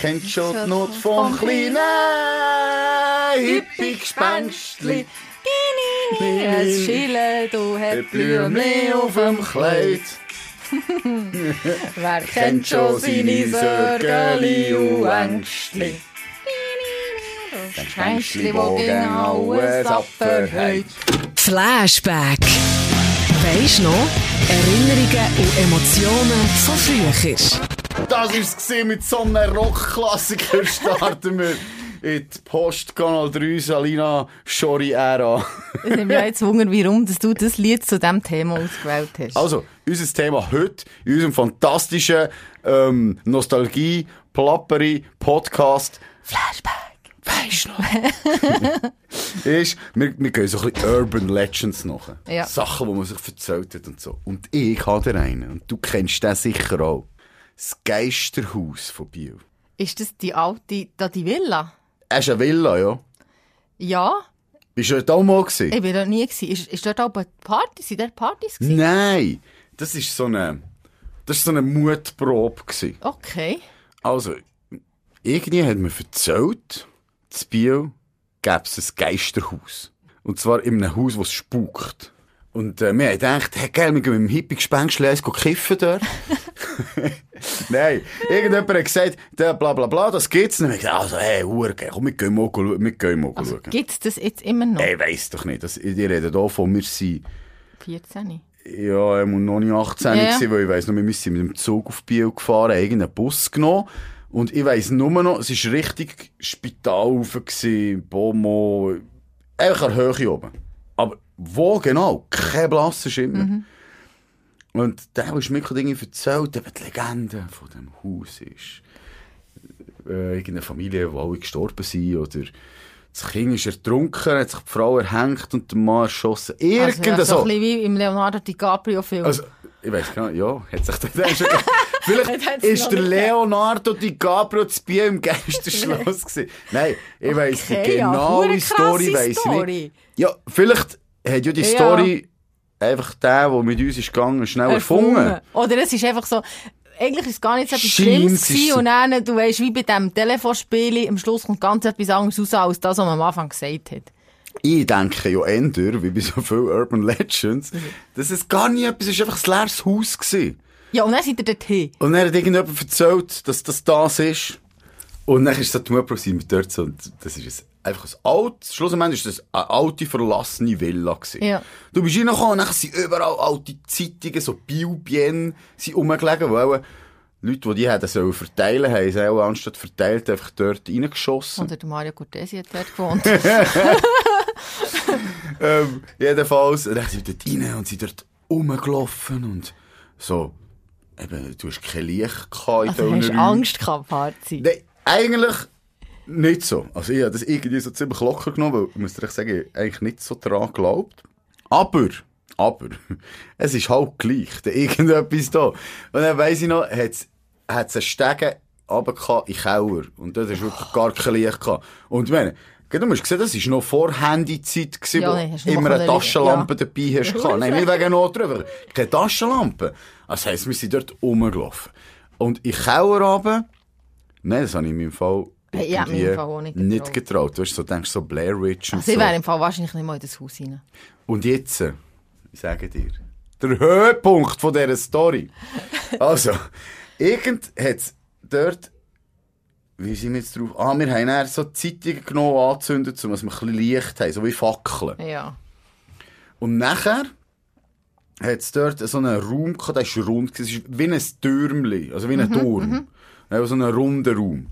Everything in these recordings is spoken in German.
Kennt schon die Not vom kleinen Hippie-Gespenstli. Es Schille, du hast Blümli auf dem Kleid. Wer kennt schon seine Sorgeli und Ängstli? Das Ängstli, wo gegen alles abverhält. Flashback. Weisst noch? Erinnerungen und Emotionen von früher. Das war es mit so einem Rockklassiker. Starten wir in die Post-Kanal 3 Salina Schori-Ära. Ich nehme mich jetzt Wunder, warum dass du das Lied zu diesem Thema ausgewählt hast. Also, unser Thema heute, in unserem fantastischen ähm, Nostalgie, Plapperi, Podcast, Flashback. Weisst du noch? ist, wir, wir gehen so ein bisschen Urban Legends nach. Ja. Sachen, die man sich erzählt hat und so. Und ich habe da einen, und du kennst den sicher auch. Das Geisterhaus von Biel. Ist das die alte, da die Villa? Es ist eine Villa, ja. Ja, Bist du dort auch mal gewesen? ich war dort nie. Gewesen. Ist, ist dort auch eine Party? Sind dort Partys gewesen? Nein, das ist so eine, das ist so eine Mutprobe gewesen. Okay. Also, irgendwie hat mir erzählt, in Biel gäbe es ein Geisterhaus. Und zwar in einem Haus, das spukt. Und äh, wir haben gedacht, hey, geil, wir gehen mit dem Hippie-Gespenstchen eins kiffen dort. Nein, irgendjemand hat gesagt, der bla bla bla, das gibt's nicht. Haben gesagt, also, hey, Uhr, komm, wir gehen mal schauen. Wir gehen mal Also, schauen. gibt es das jetzt immer noch? Ich weiss doch nicht. Das, die reden davon, wir sind 14. Ja, er muss noch nicht 18 Ja, ja. sein, weil ich weiss noch, wir sind mit dem Zug auf Biel gefahren, irgendeinen Bus genommen. Und ich weiss nur noch, es war richtig Spital rauf, Bomo, einfach an der Höhe oben. Wo genau? Kein blasser Schimmer. Mhm. Und der, der mir irgendwie erzählt, eben die Legende von dem Haus ist, äh, irgendeine Familie, die alle gestorben sind, oder das Kind ist ertrunken, hat sich die Frau erhängt und der Mann erschossen. Also, ja, Irgend so so. ein bisschen wie im Leonardo DiCaprio-Film. Also, ich weiß gar nicht, ja, hat sich der schon Hat Vielleicht ist noch der nicht Leonardo DiCaprio zu Biel im Geisterschloss gewesen. Nein, ich weiss die Okay, ja, hure Story, weiss ich nicht. Ja, vielleicht hat ja die. Story einfach der, der mit uns ist gegangen, schnell erfunden. Oder es ist einfach so, eigentlich ist es gar nicht so etwas Schlimmes gewesen und dann, du weißt, wie bei diesem Telefonspiel, am Schluss kommt ganz etwas anderes raus, als das, was man am Anfang gesagt hat. Ich denke ja änder, wie bei so vielen Urban Legends, Mhm. dass es gar nicht etwas ist, einfach ein leeres Haus gewesen. Ja, und dann seid ihr dorthin. Und dann hat irgendjemand erzählt, dass das das ist. Und dann ist es so die Mutprobe mit dort so, und das ist einfach ein altes, schlussendlich ist das eine alte, verlassene Villa gewesen. Ja. Du bist reingekommen und dann sind überall alte Zeitungen, so Biobien, sind rumgelegen, weil auch Leute, die die hätten sollen verteilen, haben sie auch anstatt verteilt einfach dort reingeschossen. Oder der Mario Cortesi hat dort gewohnt. ähm, jedenfalls, dann sind sie dort rein und sind dort rumgelaufen und so, eben, du hast kein Licht gehabt in Also hast. Angst gehabt, Party? Nein, eigentlich nicht so. Also ich habe das irgendwie so ziemlich locker genommen, weil, ich muss sagen, ich habe eigentlich nicht so daran geglaubt. Aber, aber, es ist halt gleich, da irgendetwas da. Und dann weiss ich noch, hat es einen Stegen runter in den Keller. Und dort du wirklich gar kein Licht gehabt. Und ich meine, Du musst sehen, das war noch vor Handyzeit, Ja, wo du immer eine Taschenlampe ja. dabei hast. Nein, nicht wegen Not drüber. Keine Taschenlampe. Das heisst, wir sind dort rumgelaufen. Und in den Keller runter, nein, das habe ich in meinem Fall Hey, ich habe mich im Fall auch nicht nicht getraut. getraut. Du hast so, denkst so Blair Witch und Also ich so. wäre im Fall wahrscheinlich nicht mal in das Haus rein. Und jetzt, äh, ich sage dir, der Höhepunkt von dieser Story. Also, irgend hat's dort, wie sind wir jetzt drauf? Ah, wir haben dann so Zeitungen genommen, angezündet, um dass wir ein bisschen Licht haben, so wie Fackeln. Ja. Und nachher hat es dort so einen Raum gehabt, der ist rund, es ist wie ein Türmli, also wie ein Turm. Ja, so einen runden Raum.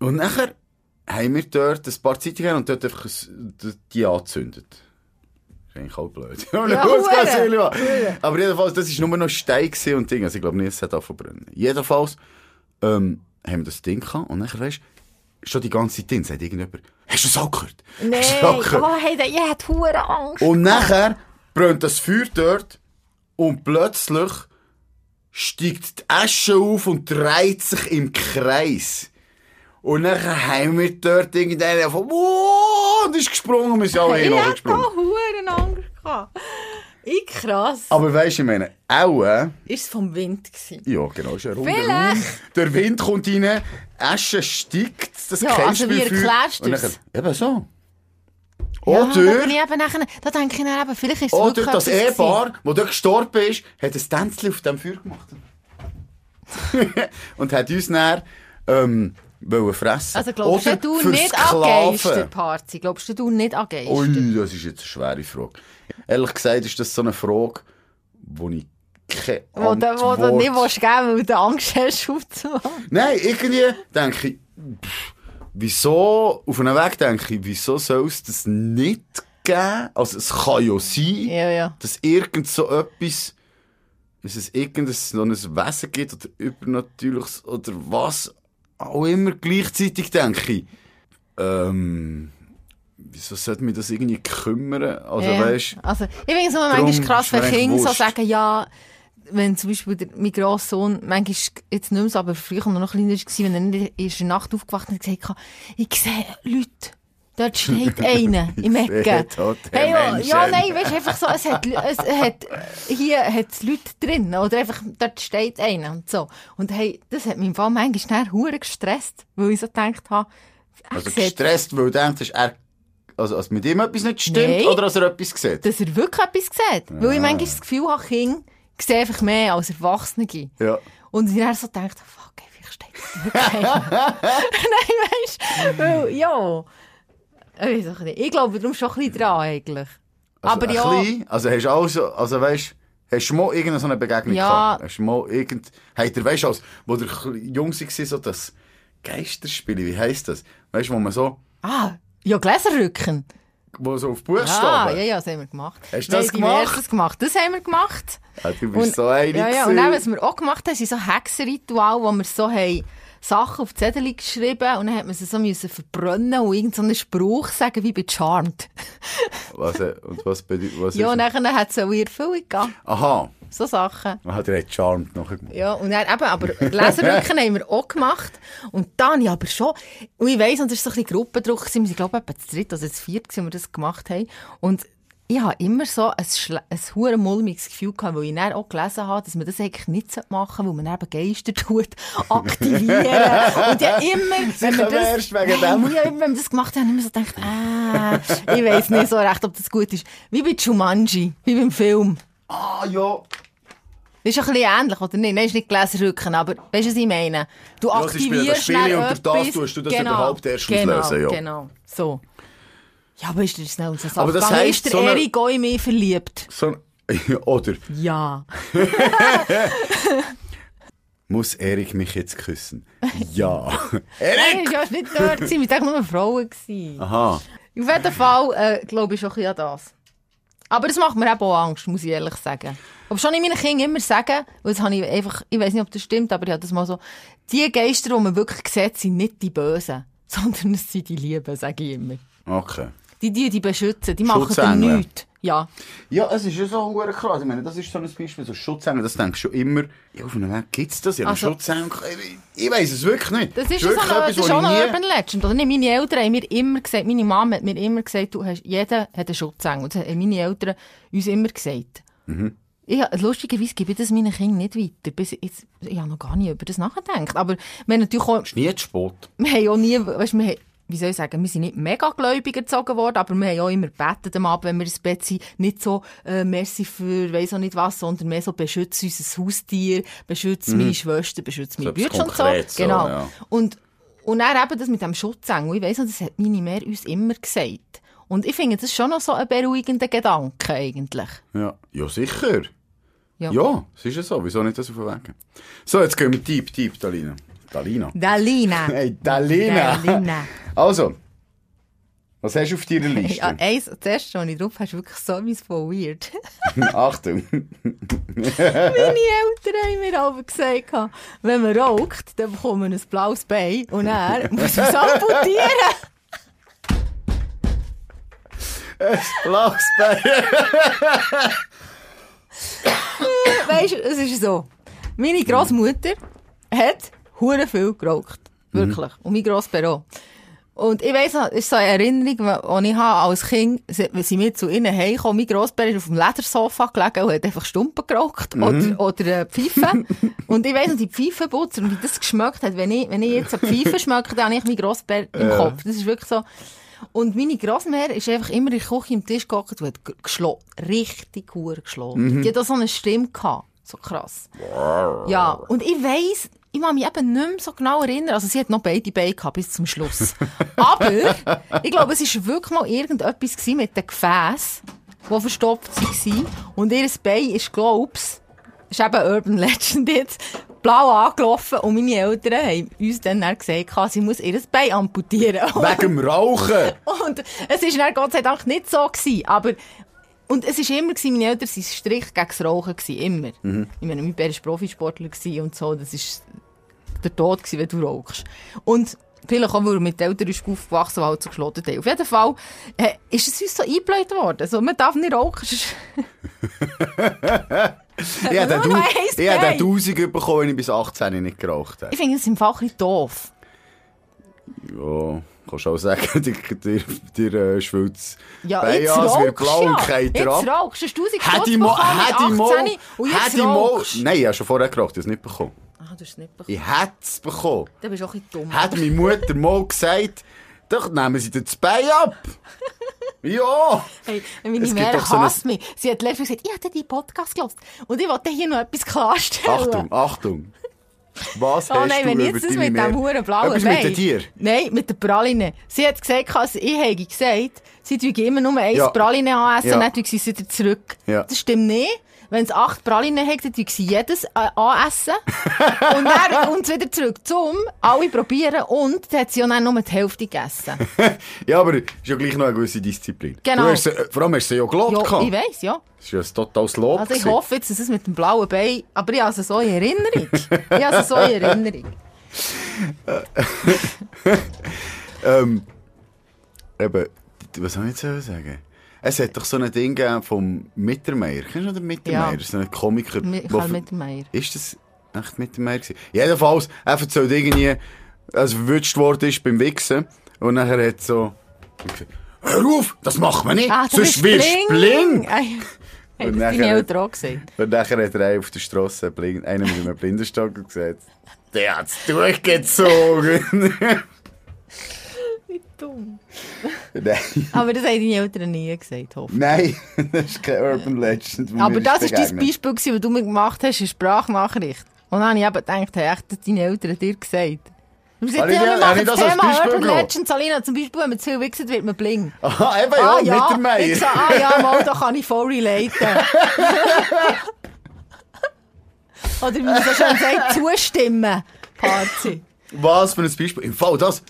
Und nachher haben wir dort ein paar Zeitungen und dort einfach ein, die angezündet. Das ist eigentlich auch blöd. Ja, Mann. Aber jedenfalls, das war nur noch Stein und Ding. Also ich glaube nicht, es hat angefangen zu brennen. Jedenfalls ähm, haben wir das Ding gehabt und nachher, weißt du, schon die ganze Zeit drin, sagt irgendjemand, hast du das auch gehört? Nein, auch oh, hey, der- ich hatte hure Angst. Und nachher brennt das Feuer dort und plötzlich steigt die Asche auf und dreht sich im Kreis. Und nachher haben wir dort irgendeinen von wow, und ist gesprungen wir sind alle ich hey, hatte auch hure Angst. gehabt. Ich krass. Aber weisst du, ich meine, auch, äh, Ist es vom Wind gewesen? ja, genau, ist ein runder. Raum. Der Wind kommt rein, Asche steigt, das Ja, kennst also du wie erklärst du's? nachher- Eben so. Ja, da, Oder, bin ich eben nachher, da denke ich dann eben, vielleicht ist es oder das. Ehepaar, das dort gestorben ist, hat ein Tänzchen auf dem Feuer gemacht. und hat uns dann, ähm, wollen fressen. Also glaubst Oder du nicht an. Geisterparty? Glaubst du nicht an Geister? Ui, das ist jetzt eine schwere Frage. Ehrlich gesagt ist das so eine Frage, wo ich keine Wo du, wo du Antwort- nicht willst geben weil du Angst hast, aufzumachen. Nein, irgendwie denke ich, pff, wieso, auf einem Weg denke ich, wieso soll es das nicht geben? Also es kann ja sein, Ja, ja. dass irgend so etwas, dass es irgendein so ein Wesen gibt oder übernatürliches oder was auch immer gleichzeitig denke ich, ähm, wieso sollte mich das irgendwie kümmern? Also ja. weisst, also, ich finde es immer manchmal krass, wenn Kinder so sagen, ja, wenn zum Beispiel der, mein Grosssohn, manchmal, jetzt nicht mehr so, aber früher noch kleiner war, wenn er in der Nacht aufgewacht hat und gesagt hat, ich sehe Leute. Dort steht einer im Ecken. Hey, ja, ja, nein, weißt du, einfach so, es hat, es hat, hier hat es Leute drin, oder einfach, dort steht einer und so. Und hey, das hat mich im Fall manchmal schnell hure gestresst, weil ich so gedacht habe, also gestresst, weil du denkst, er, also, als mit ihm etwas nicht stimmt Nein. oder als er etwas sieht. dass er wirklich etwas sieht. Weil ich manchmal das Gefühl habe, Kinder sehen einfach mehr als Erwachsene. Ja. Und ich dann so denke, fuck, ey, vielleicht steht das wirklich. Nein, weißt du, ja. Ich, weiß auch nicht. ich glaube darum schon ein bisschen dran, eigentlich. Also Aber ja, also hast du also, also weißt, hast du mal irgendeine so eine Begegnung Ja. gehabt? Hast du mal irgend, hey, der weißt als, wo der jung war, so das Geisterspiel, wie heisst das? Weißt du, wo man so, ah, ja, Gläserrücken. wo so auf Ah, Buchstaben. ja, ja, das haben wir gemacht. Hast du das haben gemacht? diverses gemacht? Das haben wir gemacht. Ah, du bist so einig Ja, ja, und dann, was wir auch gemacht haben, sind so Hexenritual, wo wir so haben Sachen auf Zettel geschrieben und dann hat man sie so müssen verbrennen und irgendeinen so Spruch sagen, wie bei Charmed. Was, äh, und was bedeutet, was Ja, und dann hat es so in Erfüllung gegeben. Aha. So Sachen. Ah, der hat Charmed nachher gemacht. Ja, und dann eben, aber Leserrücken haben wir auch gemacht. Und dann, ja, aber schon, und ich weiss, und das war so ein bisschen Gruppendruck, wir sind, glaube ich, etwa zu dritt oder zu viert, wo wir das gemacht haben. Und ich habe immer so ein, schle- ein hure mulmiges Gefühl gehabt, weil ich dann auch gelesen habe, dass man das eigentlich nicht machen sollte, weil man eben Geister tut, aktivieren. und ja immer, wenn man das, wegen Hey, dem. ja, immer, wenn wir das gemacht haben, habe ich immer so gedacht, ah, ich weiss nicht so recht, ob das gut ist. Wie bei Jumanji, wie beim Film. Ah, ja. Das ist ein bisschen ähnlich, oder nicht? Nein, ist nicht Gläserrücken, aber weißt du, was ich meine? Du Ja, sie spielen das aktivierst Spiel und durch das tust du das genau, überhaupt erst genau, auslösen, ja. Genau, so. Ja, aber ist dir schnell so Aber Sache das gegangen? heisst, Ist der so Erik auch in mich verliebt? So, oder, Ja. muss Erik mich jetzt küssen? Ja. Nein, Erik! ja, es war nicht dort. Wir waren nur Frauen. Aha. Auf jeden Fall äh, glaube ich schon ein bisschen an das. Aber das macht mir eben auch Angst, muss ich ehrlich sagen. Aber schon ich meinen Kindern immer sagen, weil das habe ich einfach, ich weiß nicht, ob das stimmt, aber ich habe das mal so, die Geister, die man wirklich sieht, sind nicht die Bösen, sondern es sind die Lieben, sage ich immer. Okay. Die, die, die beschützen, die machen Schutzengel. nichts. Ja. Ja, es ist ja so krass. Ich meine, das ist so ein Beispiel, so Schutzengel, das denkst du schon immer, ja, auf einem Weg gibt's das, ja, Also- Schutzengel. Ich, ich weiss es wirklich nicht. Das ist, wirklich so eine, das ist auch ich eine Urban Legend. Oder nicht? Meine Eltern haben mir immer gesagt, meine Mama hat mir immer gesagt, du hast, jeder hat einen Schutzengel. Das haben meine Eltern uns immer gesagt. Mhm. Ich, lustigerweise gebe ich das meinen Kindern nicht weiter. Bis jetzt, ich habe noch gar nicht über das nachgedacht. Aber wir haben natürlich auch, Ist nie zu spät. wir haben auch nie, weißt, wir haben, wie soll ich sagen, wir sind nicht mega gläubig erzogen worden, aber wir haben auch immer gebetet am Abend, wenn wir ins Bett sind, nicht so, äh, merci für, weiss auch nicht was, sondern mehr so, beschütze unser Haustier, beschütze meine Schwester, beschütze meine Mhm. Brüder und so. So, Genau. ja. Und, und dann eben das mit dem Schutzengel, ich weiss noch, das hat meine Mehr uns immer gesagt. Und ich finde, das ist schon noch so ein beruhigender Gedanke, eigentlich. Ja, ja sicher. Ja. Ja, es ist ja so. Wieso nicht das auf den Weg? So, jetzt gehen wir deep, deep, Dalina. Dalina. Dalina. Hey, Dalina. Dalina. Also, was hast du auf deiner Liste? Ja, eins, erste, was ich drauf habe, ist wirklich so etwas von weird. Achtung. Meine Eltern haben mir aber gesagt, wenn man raucht, dann bekommt man ein blaues Bein und dann muss man es amputieren. Blaues Bein. Weißt du, es ist so. Meine Großmutter hat hure viel geraucht. Wirklich. Und mein Grossbär auch. Und ich weiss das ist so eine Erinnerung, die ich habe als Kind, wenn sie mir zu ihnen heimkommen, mein Grossbär ist auf dem Ledersofa gelegen und hat einfach Stumpen geraucht oder, oder äh, Pfeife. und ich weiss noch, die Pfeifenputzer und wie das geschmeckt hat, wenn ich, wenn ich jetzt eine Pfeife schmecke, dann habe ich meinen Grossbär im Kopf. Das ist wirklich so. Und meine Grossmutter ist einfach immer in der Küche am Tisch gehockt und hat geschlagen. Richtig hure geschlagen. Die hat auch so eine Stimme gehabt. So krass. Ja, und ich weiss, ich kann mich eben nicht mehr so genau erinnern. Also sie hat noch beide Beine gehabt bis zum Schluss. Aber ich glaube, es war wirklich mal irgendetwas mit den Gefäßen, die verstopft waren. Und ihr Bein ist, glaube ich, ist eben Urban Legend jetzt, blau angelaufen und meine Eltern haben uns dann, dann gesagt, sie muss ihr Bein amputieren. Wegen dem Rauchen. Und es war dann Gott sei Dank nicht so. Gewesen, aber und es war immer, meine Eltern waren strikt gegen das Rauchen. Immer. Ich meine, mein Bär war Profisportler und so. Das war der Tod, wenn du rauchst. Und vielleicht auch, weil er mit den Eltern ist aufgewachsen weil halt so haben. Auf jeden Fall äh, ist es uns so eingebläut worden. Also, man darf nicht rauchen. Ich habe den ich den 1000 bekommen, wenn ich bis 18 nicht geraucht habe. Ich finde es im Fall ein bisschen doof. Ja, kannst auch sagen, dir, dir, dir äh, schwillt Ja, Bein jetzt es wird blau und geht Jetzt ab. rauchst. Hast du 1000 Hätte ich mal, bekommen mit hätte ich mal, 18 und jetzt hätte ich mal, rauchst. nein, ich habe schon vorher geraucht, ich habe es nicht bekommen. Ah, du hast es nicht bekommen. Ich hätte es bekommen. Dann bist du auch ein dumm. Hat meine Mutter mal gesagt, doch nehmen Sie dir das Bein ab. ja. Hey, meine Es Mär doch so hasst mich. Sie hat letztens gesagt, ich hätte die Podcast gehört. Und ich wollte hier noch etwas klarstellen. Achtung, Achtung. Was Oh hast nein, du wenn jetzt das mit dem huren blauen Bein... mit den Tieren? Nein, mit der Praline. Sie hat gesagt, also ich habe gesagt, sie tun immer nur eins Ja. Praline anessen Ja. und dann sie wieder zurück. Ja. Das stimmt nicht. Wenn es acht Pralinen hat, dann sie jedes äh, anessen und dann es wieder zurück zum alle probieren und dann hat sie ja dann nur die Hälfte gegessen. Ja, aber es ist ja gleich noch eine gewisse Disziplin. Genau. Du hast, sie- vor allem hast du sie ja gelobt. ja, gehabt. ich weiss, ja. Das ist ja ein totales Lob. Also ich gewesen. hoffe jetzt, dass es mit dem blauen Bein, aber ich habe es so in Erinnerung. Ich habe es so in Erinnerung. Ähm, eben, was soll ich jetzt sagen? Es hat doch so ein Ding gegeben vom Mittermeier. Kennst du den Mittermeier? Ja. So ein Komiker. Karl Mittermeier. Ist das echt Mittermeier gewesen? Jedenfalls, er erzählt irgendwie, als er verwünscht worden ist beim Wichsen. Und nachher hat so, hör auf, das macht man nicht, Ah, sonst wirst du blind. Ey, Hey, Und nachher- gesagt. Und nachher hat er auf der Straße einen mit einem Blindenstock gesagt, der hat's durchgezogen. Dumm. Nein. Aber das haben deine Eltern nie gesagt, hoffe ich. Nein, das ist kein Urban Legend. Aber das war dein. Beispiel, gewesen, was du mir gemacht hast, eine Sprachnachricht. Und dann habe ich eben gedacht, hey, echt, das deine Eltern dir gesagt. Wir sind ja, wir machen das das Thema Urban genommen? Legends, Alina, zum Beispiel, wenn man zu viel wichst, wird man bling. Aha, eben, ja, ah ja, mit der Meier. ich so, ah ja, mal, da kann ich voll relaten. Oder wie man so schön sagt, zustimmen. Party. Was für ein Beispiel. Im Fall, das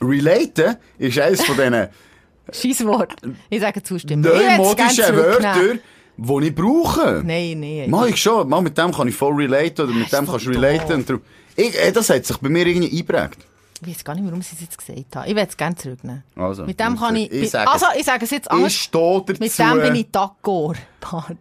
Relaten ist eines von diesen Scheisswort. Ich sage zustimmen. Neumodischen zurücknehmen. die ich brauche. Nein, nein. Mal ich schon, mal mit dem kann ich voll relaten oder mit dem kannst du relaten. Ich, äh, das hat sich bei mir irgendwie eingeprägt. Ich weiß gar nicht, warum sie es jetzt gesagt haben. Ich will es gerne zurücknehmen. Also, mit dem kann ich... ich sage also, ich sage es jetzt Ich anders. stehe dazu. Mit dem bin ich d'accord.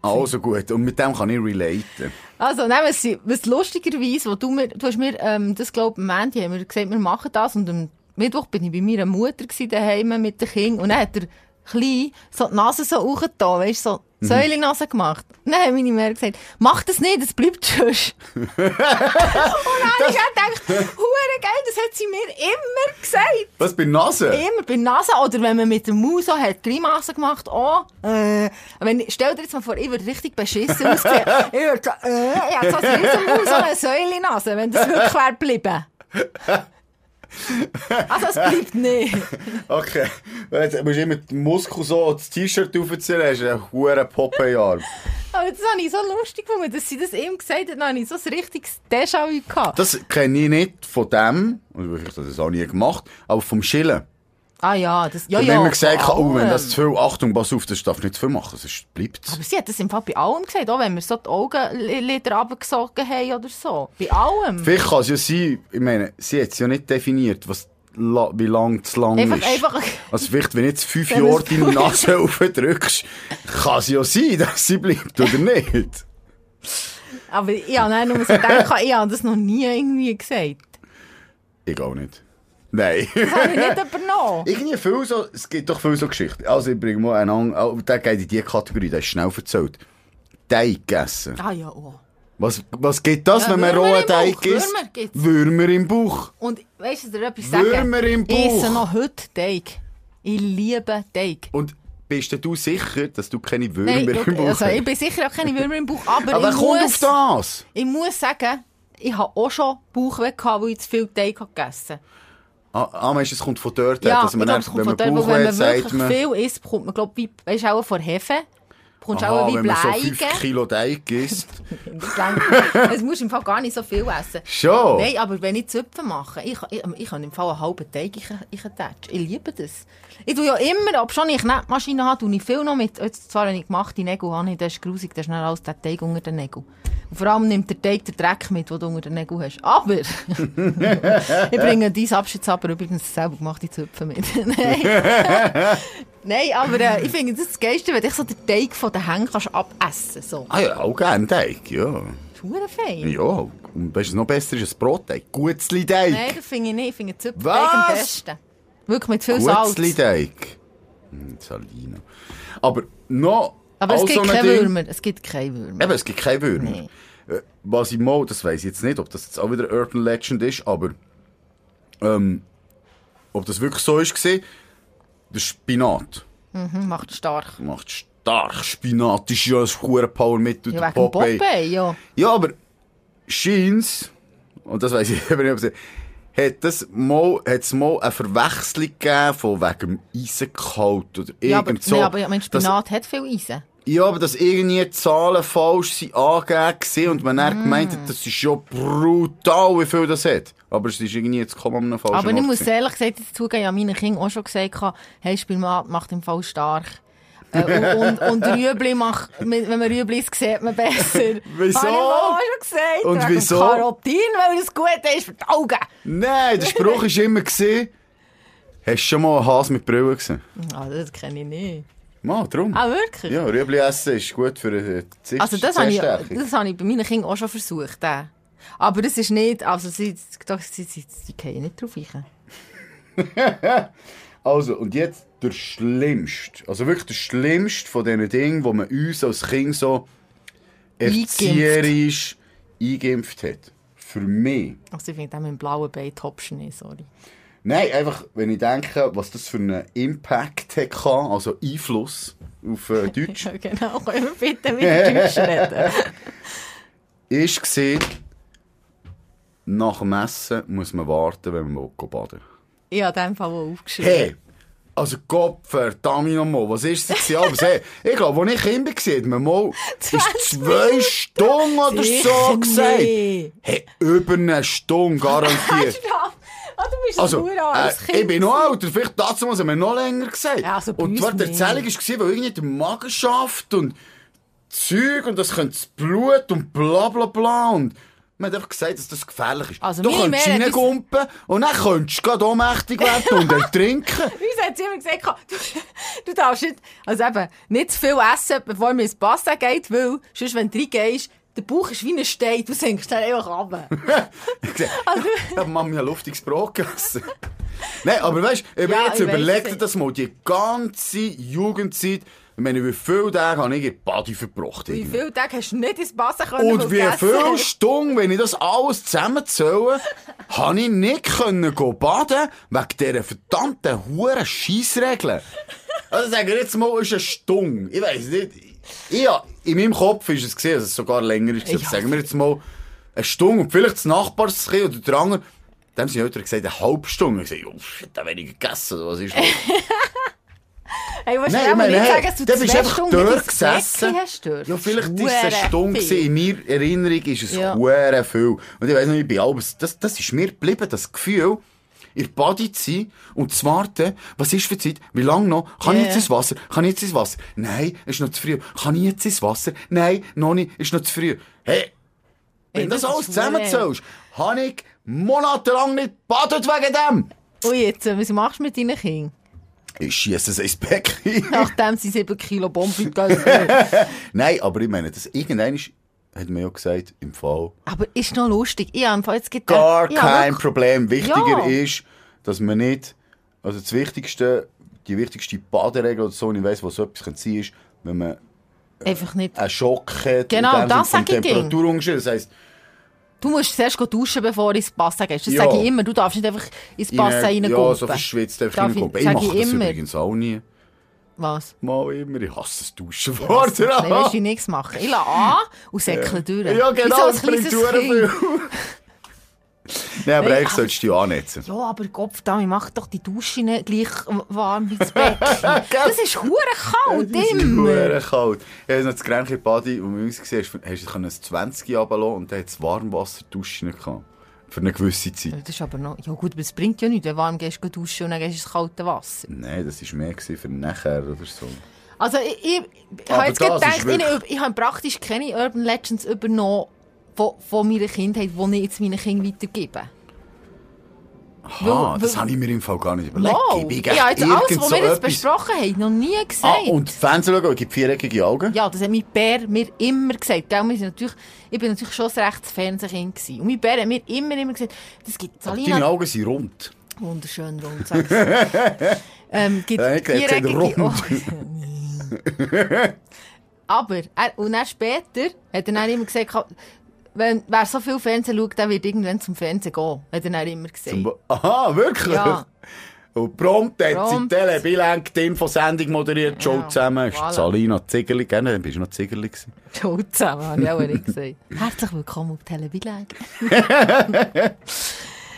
Also gut, und mit dem kann ich relaten. Also, nein, was, was lustigerweise, wo du mir, du hast mir, ähm, das glaub, am Ende haben wir gesagt, wir machen das und am Mittwoch bin ich bei meiner Mutter daheim mit den Kindern und dann hat er klein so die Nase so hochgetan, weißt du, so Mhm. Säulennase gemacht. Dann hat meine Mutter gesagt, mach das nicht, das bleibt schon. und dann habe ich gedacht, hure geil, das hat sie mir immer gesagt. Was, bei Nase? Immer bei Nase oder wenn man mit der Maus so hat Grimassen gemacht, oh, äh, wenn, stell dir jetzt mal vor, ich würde richtig beschissen aussehen. ich würde äh, ich hätte so als Riesenmaus so eine Säule-Nase, wenn das wirklich wäre geblieben. Also es bleibt nicht. Okay. Jetzt musst du immer den Muskel so das T-Shirt aufziehen, hast du einen hohen Popeye-Arm. Aber das habe ich so lustig gefunden, dass sie das ihm gesagt hat, dann habe ich so ein richtiges Déjà-vu gehabt. Das kenne ich nicht von dem, und das habe ich auch nie gemacht, aber vom Schillen. Ah ja, das, ja, und ja. wenn man gesagt hat, oh, wenn das zu viel, Achtung, pass auf, das darf nicht zu viel machen, sonst bleibt Aber sie hat das im Fall bei allem gesagt, auch wenn wir so die Augenlider runtergesogen haben oder so. Bei allem. Vielleicht kann es ja sein, ich meine, sie hat es ja nicht definiert, was, wie lang zu lang Einfach, ist. einfach, Also vielleicht, wenn du jetzt fünf Jahre deine Nase aufdrückst, kann es ja sein, dass sie bleibt, oder nicht? aber ich habe nur so gedacht, ich habe das noch nie irgendwie gesagt. Ich auch nicht. Nein. Das habe ich nicht übernommen. Irgendwie viel so, es gibt doch viel so Geschichten. Also ich bringe mal einen an, oh, der geht in die Kategorie, der ist schnell erzählt. Teig gegessen. Ah ja, oh. Was, was gibt das, Ja, wenn man Würmer rohen Teig Bauch, isst? Würmer gibt's. Würmer im Bauch. Und weißt du, dir etwas sagen? Würmer im Ich esse Bauch. noch heute Teig. Ich liebe Teig. Und bist du sicher, dass du keine Würmer Nein, im Bauch also, ich hast? bin sicher auch keine Würmer im Bauch, aber, Aber ich, kommt muss, auf das? ich muss sagen, ich habe auch schon Bauchweh gehabt, weil ich zu viel Teig habe gegessen Ah, ah meinst du, es kommt von dort her, Ja, dass ich man glaube, dann, es kommt wenn von man dort, weil Bauch wenn hat, man sagt wirklich man... viel isst, bekommt man, glaube ich, weißt du, auch von Hefe, bekommst du Aha, auch wie wenn man so 5 Bleigen. Kilo Teig isst. Es muss im Fall gar nicht so viel essen. Schon? Nein, aber wenn ich Zöpfe mache, ich, ich, ich kann im Fall einen halben Teig ich, ich Ich liebe das. Ich tue ja immer, ob schon ich Knetmaschine habe, tue ich viel noch mit. Jetzt zwar, wenn ich gemachte Nägel habe, das ist grusig, das ist schnell alles der Teig unter den Nägeln. Und vor allem nimmt der Teig den Dreck mit, den du unter den Nägeln hast. Aber ich bringe dein Abschiedshaber übrigens selber gemachte Zöpfe mit. Nein. Nein, aber äh, ich finde das, das Geilste, wenn du so den Teig von den Händen kannst abessen so. Ah ja, auch gerne Teig, ja. Verdammt fein. Ja, und weißt du, noch besser ist ein Brotteig. Gutzli-Teig. Nein, das finde ich nicht. Ich finde Was? am besten. Wirklich mit viel Salz. Gutzli-Teig. Hm, Salino. Aber noch... Aber es gibt so ein keine Ding- Würmer. Es gibt keine Würmer. Eben, es gibt keine Würmer. Nee. Äh, Was ich mal, das weiss ich jetzt nicht, ob das jetzt auch wieder Urban Legend ist, aber ähm, ob das wirklich so ist gesehen, der Spinat Mhm, macht stark. macht stark. Spinat ist ja ein hoher Powermittel. Ja, wegen dem Popeye, ja. Ja, aber scheint's, und das weiss ich eben nicht, ob es- hat es mal, hat's mal eine Verwechslung gegeben von wegen dem Eisengehalt oder Ja, aber, irgend so. nee, aber ich meine, dass- Spinat hat viel Eisen. ja, aber dass irgendwie Zahlen falsch sind angegeben und man dann gemeint hat, das ist schon brutal, wie viel das hat. Aber es ist irgendwie jetzt an einem falschen Aber ich muss ehrlich gesagt zugeben, ich habe meinen Kindern auch schon gesagt, hey, Spinat macht im Fall stark. Äh, und, und, und Rüebli macht, wenn man Rüebli isst, sieht man besser. Wieso? Habe ich auch schon gesagt. Und Wegen wieso? Karotin, weil das gut ist für die Augen. Nein, der Spruch war immer gesehen. Hast du schon mal einen Hase mit Brille gesehen? Ah, das kenne ich nicht. Mal, drum. Ah, wirklich? Ja, Rüebli essen ist gut für die Zeh- Also das habe ich, das habe ich bei meinen Kindern auch schon versucht. Äh. Aber das ist nicht, also sie, sie, sie, sie, sie gehen nicht drauf ein. Also, und jetzt der Schlimmste. Also wirklich der Schlimmste von diesen Dingen, wo man uns als Kind so erzieherisch eingeimpft hat. Für mich. Also ich finde auch mit dem blauen Bein Topschen nicht, sorry. Nein, einfach, wenn ich denke, was das für einen Impact hat, kann, also Einfluss auf äh, Deutsch, Ja, genau, können wir bitte wieder Deutsch reden? ist gesehen, nach dem Essen muss man warten, wenn man will baden Ich habe in dem Fall auch aufgeschrieben. Hey! Also Gott, verdammt nochmal, was ist das? gewesen? Aber hey, ich glaube, als ich Kind war, hat man mal ist 20 zwei Stunden oder so gesagt. Hey, über eine Stunde garantiert. Du bist Also, äh, ich bin noch älter, vielleicht dazu haben wir noch länger gesagt. Ja, also und zwar die. Erzählung war, weil irgendwie der Magen schafft und Zeug und das könnte Blut und bla bla bla und man hat einfach gesagt, dass das gefährlich ist. Also du könntest reingumpen und dann könntest du gerade ohnmächtig werden und ertrinken. Uns hat immer gesagt, du, du darfst nicht, also eben, nicht zu viel essen, bevor mir ins Pasta geht, weil, sonst, wenn du reingehst, der Bauch ist wie ein Stein, du sinkst dann einfach runter. Also- ich habe Mami ein luftiges Brot gegessen. Nein, aber weißt du, ich Ja, ja, jetzt überlegt es. das mal, die ganze Jugendzeit, ich meine, wie viele Tage habe ich in die Body verbracht? Wie viele Tage hast du nicht ins Pasta können? Und wie viele? Stunden, wenn ich das alles zusammenzähle, habe ich nicht können gehen baden wegen dieser verdammten huren Scheissregeln. Also sagen wir jetzt mal, ist eine Stunde. Ich weiss nicht. Ich, in meinem Kopf ist es gesehen, dass es sogar länger ist. Ja. Sagen wir jetzt mal eine Stunde und vielleicht das Nachbarskind oder der andere. Dann haben sie Eltern gesagt, eine halbe Stunde. Ich gesagt, oh, da weniger gegessen. Was ist das? Hey, Nein, ich meine, hey, sagen, dass du dann bist einfach dort gesessen. Ja, vielleicht ist es eine Stunde viel. In meiner Erinnerung ist es Ja. ja. viel. Und ich weiss noch, ich bin alles, das, das ist mir geblieben, das Gefühl, in Body zu sein und zu warten, was ist für Zeit, wie lange noch, kann Ja. ich jetzt ins Wasser, kann ich jetzt ins Wasser, nein, ist noch zu früh, kann ich jetzt ins Wasser, nein, noch nicht, ist noch zu früh. Hey, wenn Hey, das, das alles zusammenzählst, habe ich monatelang nicht gebadet wegen dem. Und jetzt, äh, was machst du mit deinen Kindern? Ich schiesse es ins Becken. Nachdem sie 7 Kilo haben. Nein, aber ich meine, das irgendein ist, hat man ja gesagt, im Fall. Aber ist noch lustig. Ich habe jetzt gedacht... Gar kein wirklich- Problem. Wichtiger Ja. ist, dass man nicht Also das Wichtigste, die wichtigste Baderegel oder so, und ich weiss, was so etwas kann sein ist, wenn man Einfach nicht. einen Schock hat, Genau, das Sinn vom sag ich dir. Temperaturunterschied. Das heisst, Du musst zuerst duschen, bevor du ins Bassin gehst. Das Ja. sage ich immer. Du darfst nicht einfach ins Bassin in- reingumpen. Ja, so verschwitzt einfach ich- reingumpen. Ich, sag mache ich das immer. übrigens auch nie. Was? Mal immer. Ich hasse das Duschen Ja, vor macht- Nein, du, wie nichts machen. Ich lasse an und säckle durch. Ja, Wie genau, so ein kleines Kind. Nein, aber Nein, eigentlich solltest du dich annetzen. Ja, aber Kopf da, mach doch die Dusche nicht gleich warm wie das Becken. das ist hure kalt, immer. verdammt kalt. Ich habe noch das Grenchen Badi, wo wir uns gesehen haben, hast du ein 20 runterlassen und dann hat es Warmwasser-Duschen gehabt. Für eine gewisse Zeit. Das ist aber noch... Ja gut, aber es bringt ja nichts, wenn du warm gehst, geh duschen und dann gehst du ins kalte Wasser. Nein, das war mehr für nachher oder so. Also ich, ich, ich habe jetzt das gedacht, ist ich, wirklich- ich habe praktisch keine Urban Legends übernommen von, von meiner Kindheit, die ich jetzt meinen Kindern weitergebe. Aha, Weil- das weil- habe ich mir im Fall gar nicht überlegt. Wow! Ich habe jetzt alles, was so wir jetzt etwas- besprochen haben, noch nie gesagt. Ah, und Fernsehen schauen, es gibt viereckige Augen. Ja, das hat mein Bär mir immer gesagt. Gell? Wir sind natürlich, ich bin natürlich schon ein rechtes Fernsehkind gewesen. Und mein Bär hat mir immer, immer gesagt, das gibt Salina... deine Augen sind rund. Wunderschön rund, sag's. ähm, gibt Ja, viereckige. Augen. Aber, er, und dann später hat er dann immer gesagt, wenn, wer so viel Fernsehen schaut, der wird irgendwann zum Fernsehen gehen. Hat er dann immer. Zum- Aha, wirklich? Ja. Und prompt hat sie. Tele Bilenk die Infosendung moderiert, Joe Ja, zusammen. Ist voilà. Salina Ziggerli, gerne, dann bist du noch Ziggerli gewesen. Ciao zusammen, habe ich auch nicht gesagt. Herzlich willkommen auf Telebilag.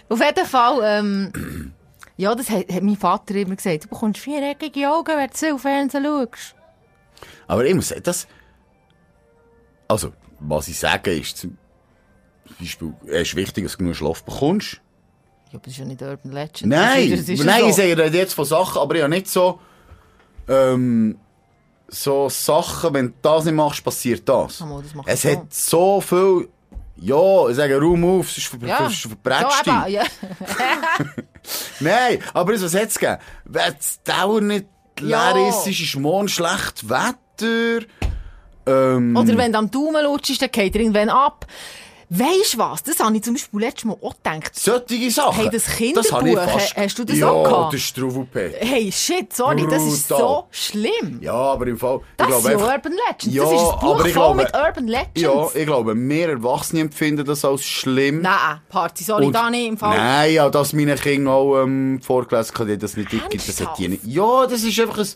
auf jeden Fall, ähm, ja, das hat, hat mein Vater immer gesagt. Du bekommst viereckige Augen, wenn du so viel Fernsehen schaust. Aber ich muss sagen, das... Also, was ich sage ist, es ist wichtig, dass du genug Schlaf bekommst. Ja, aber das ist ja nicht Urban Legend. Nein, das ist, das ist nein, so. ich sage jetzt von Sachen, aber habe nicht so, ähm, so Sachen, wenn du das nicht machst, passiert das. Mal, das es hat so viel, ja, ich sage Raum auf, sonst ver Ja, ver verbrätst du ja, ja. Nein, aber was hat es gegeben? Wenn es dauernd nicht leer Ja. ist, ist morgen schlecht Wetter. Ähm, Oder wenn du am Daumen lutschst, dann geht irgendwann ab. Weisst du was? Das habe ich zum Beispiel letztes Mal auch gedacht. solche Sachen. Hey, das Kinderbuch, fast- hast du das ja, auch gehabt? das ist Peter. Hey, shit, sorry, das ist so schlimm. Ja, aber im Fall, Das ich ist glaube ja einfach, Urban Legends. Ja, das ist ein Buch voll glaube- mit Urban Legends. Ja, ich glaube, mehr Erwachsene empfinden das als schlimm. Nein, Party, sorry, Und- da nicht im Fall. Nein, ja, dass meine Kinder auch ähm, vorgelesen haben, das nicht gibt, das hat die nicht. Ja, das ist einfach ein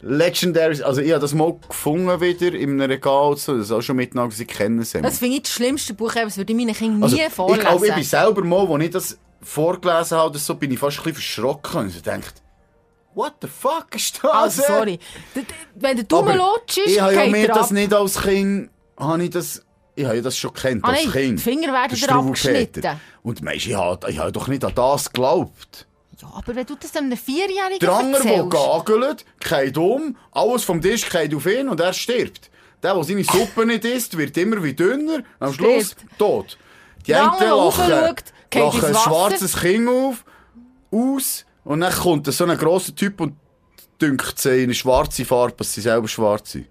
legendary, also ich habe das mal gefunden wieder in einem Regal, so, das auch schon mitgenommen, sie kennen es. Das finde ich das schlimmste Buch das würde ich meinen Kindern Also, nie ich vorlesen. glaube, ich bin selber mal, als ich das vorgelesen habe, oder so, bin ich fast ein bisschen verschrocken und so gedacht, what the fuck ist das? also, sorry. Wenn der Daumen lutschst, ich habe ja mir das nicht als Kind, habe ich das, ich habe ja das schon kennt Ah, als Kind. die Finger werden dir abgeschnitten. Und meinst, ich habe, ich habe doch nicht an das geglaubt. Ja, aber wenn du das einem Vierjährigen Der andere, der gagelt, geht um, alles vom Tisch geht auf ihn und er stirbt. Der, der seine Suppe nicht isst, wird immer wie dünner, am Schluss tot. Die einen lachen, geht lachen ins ein Wasser. schwarzes Kind auf, aus und dann kommt so ein grosser Typ und dünkt sie in eine schwarze Farbe, dass sie selber schwarz sind.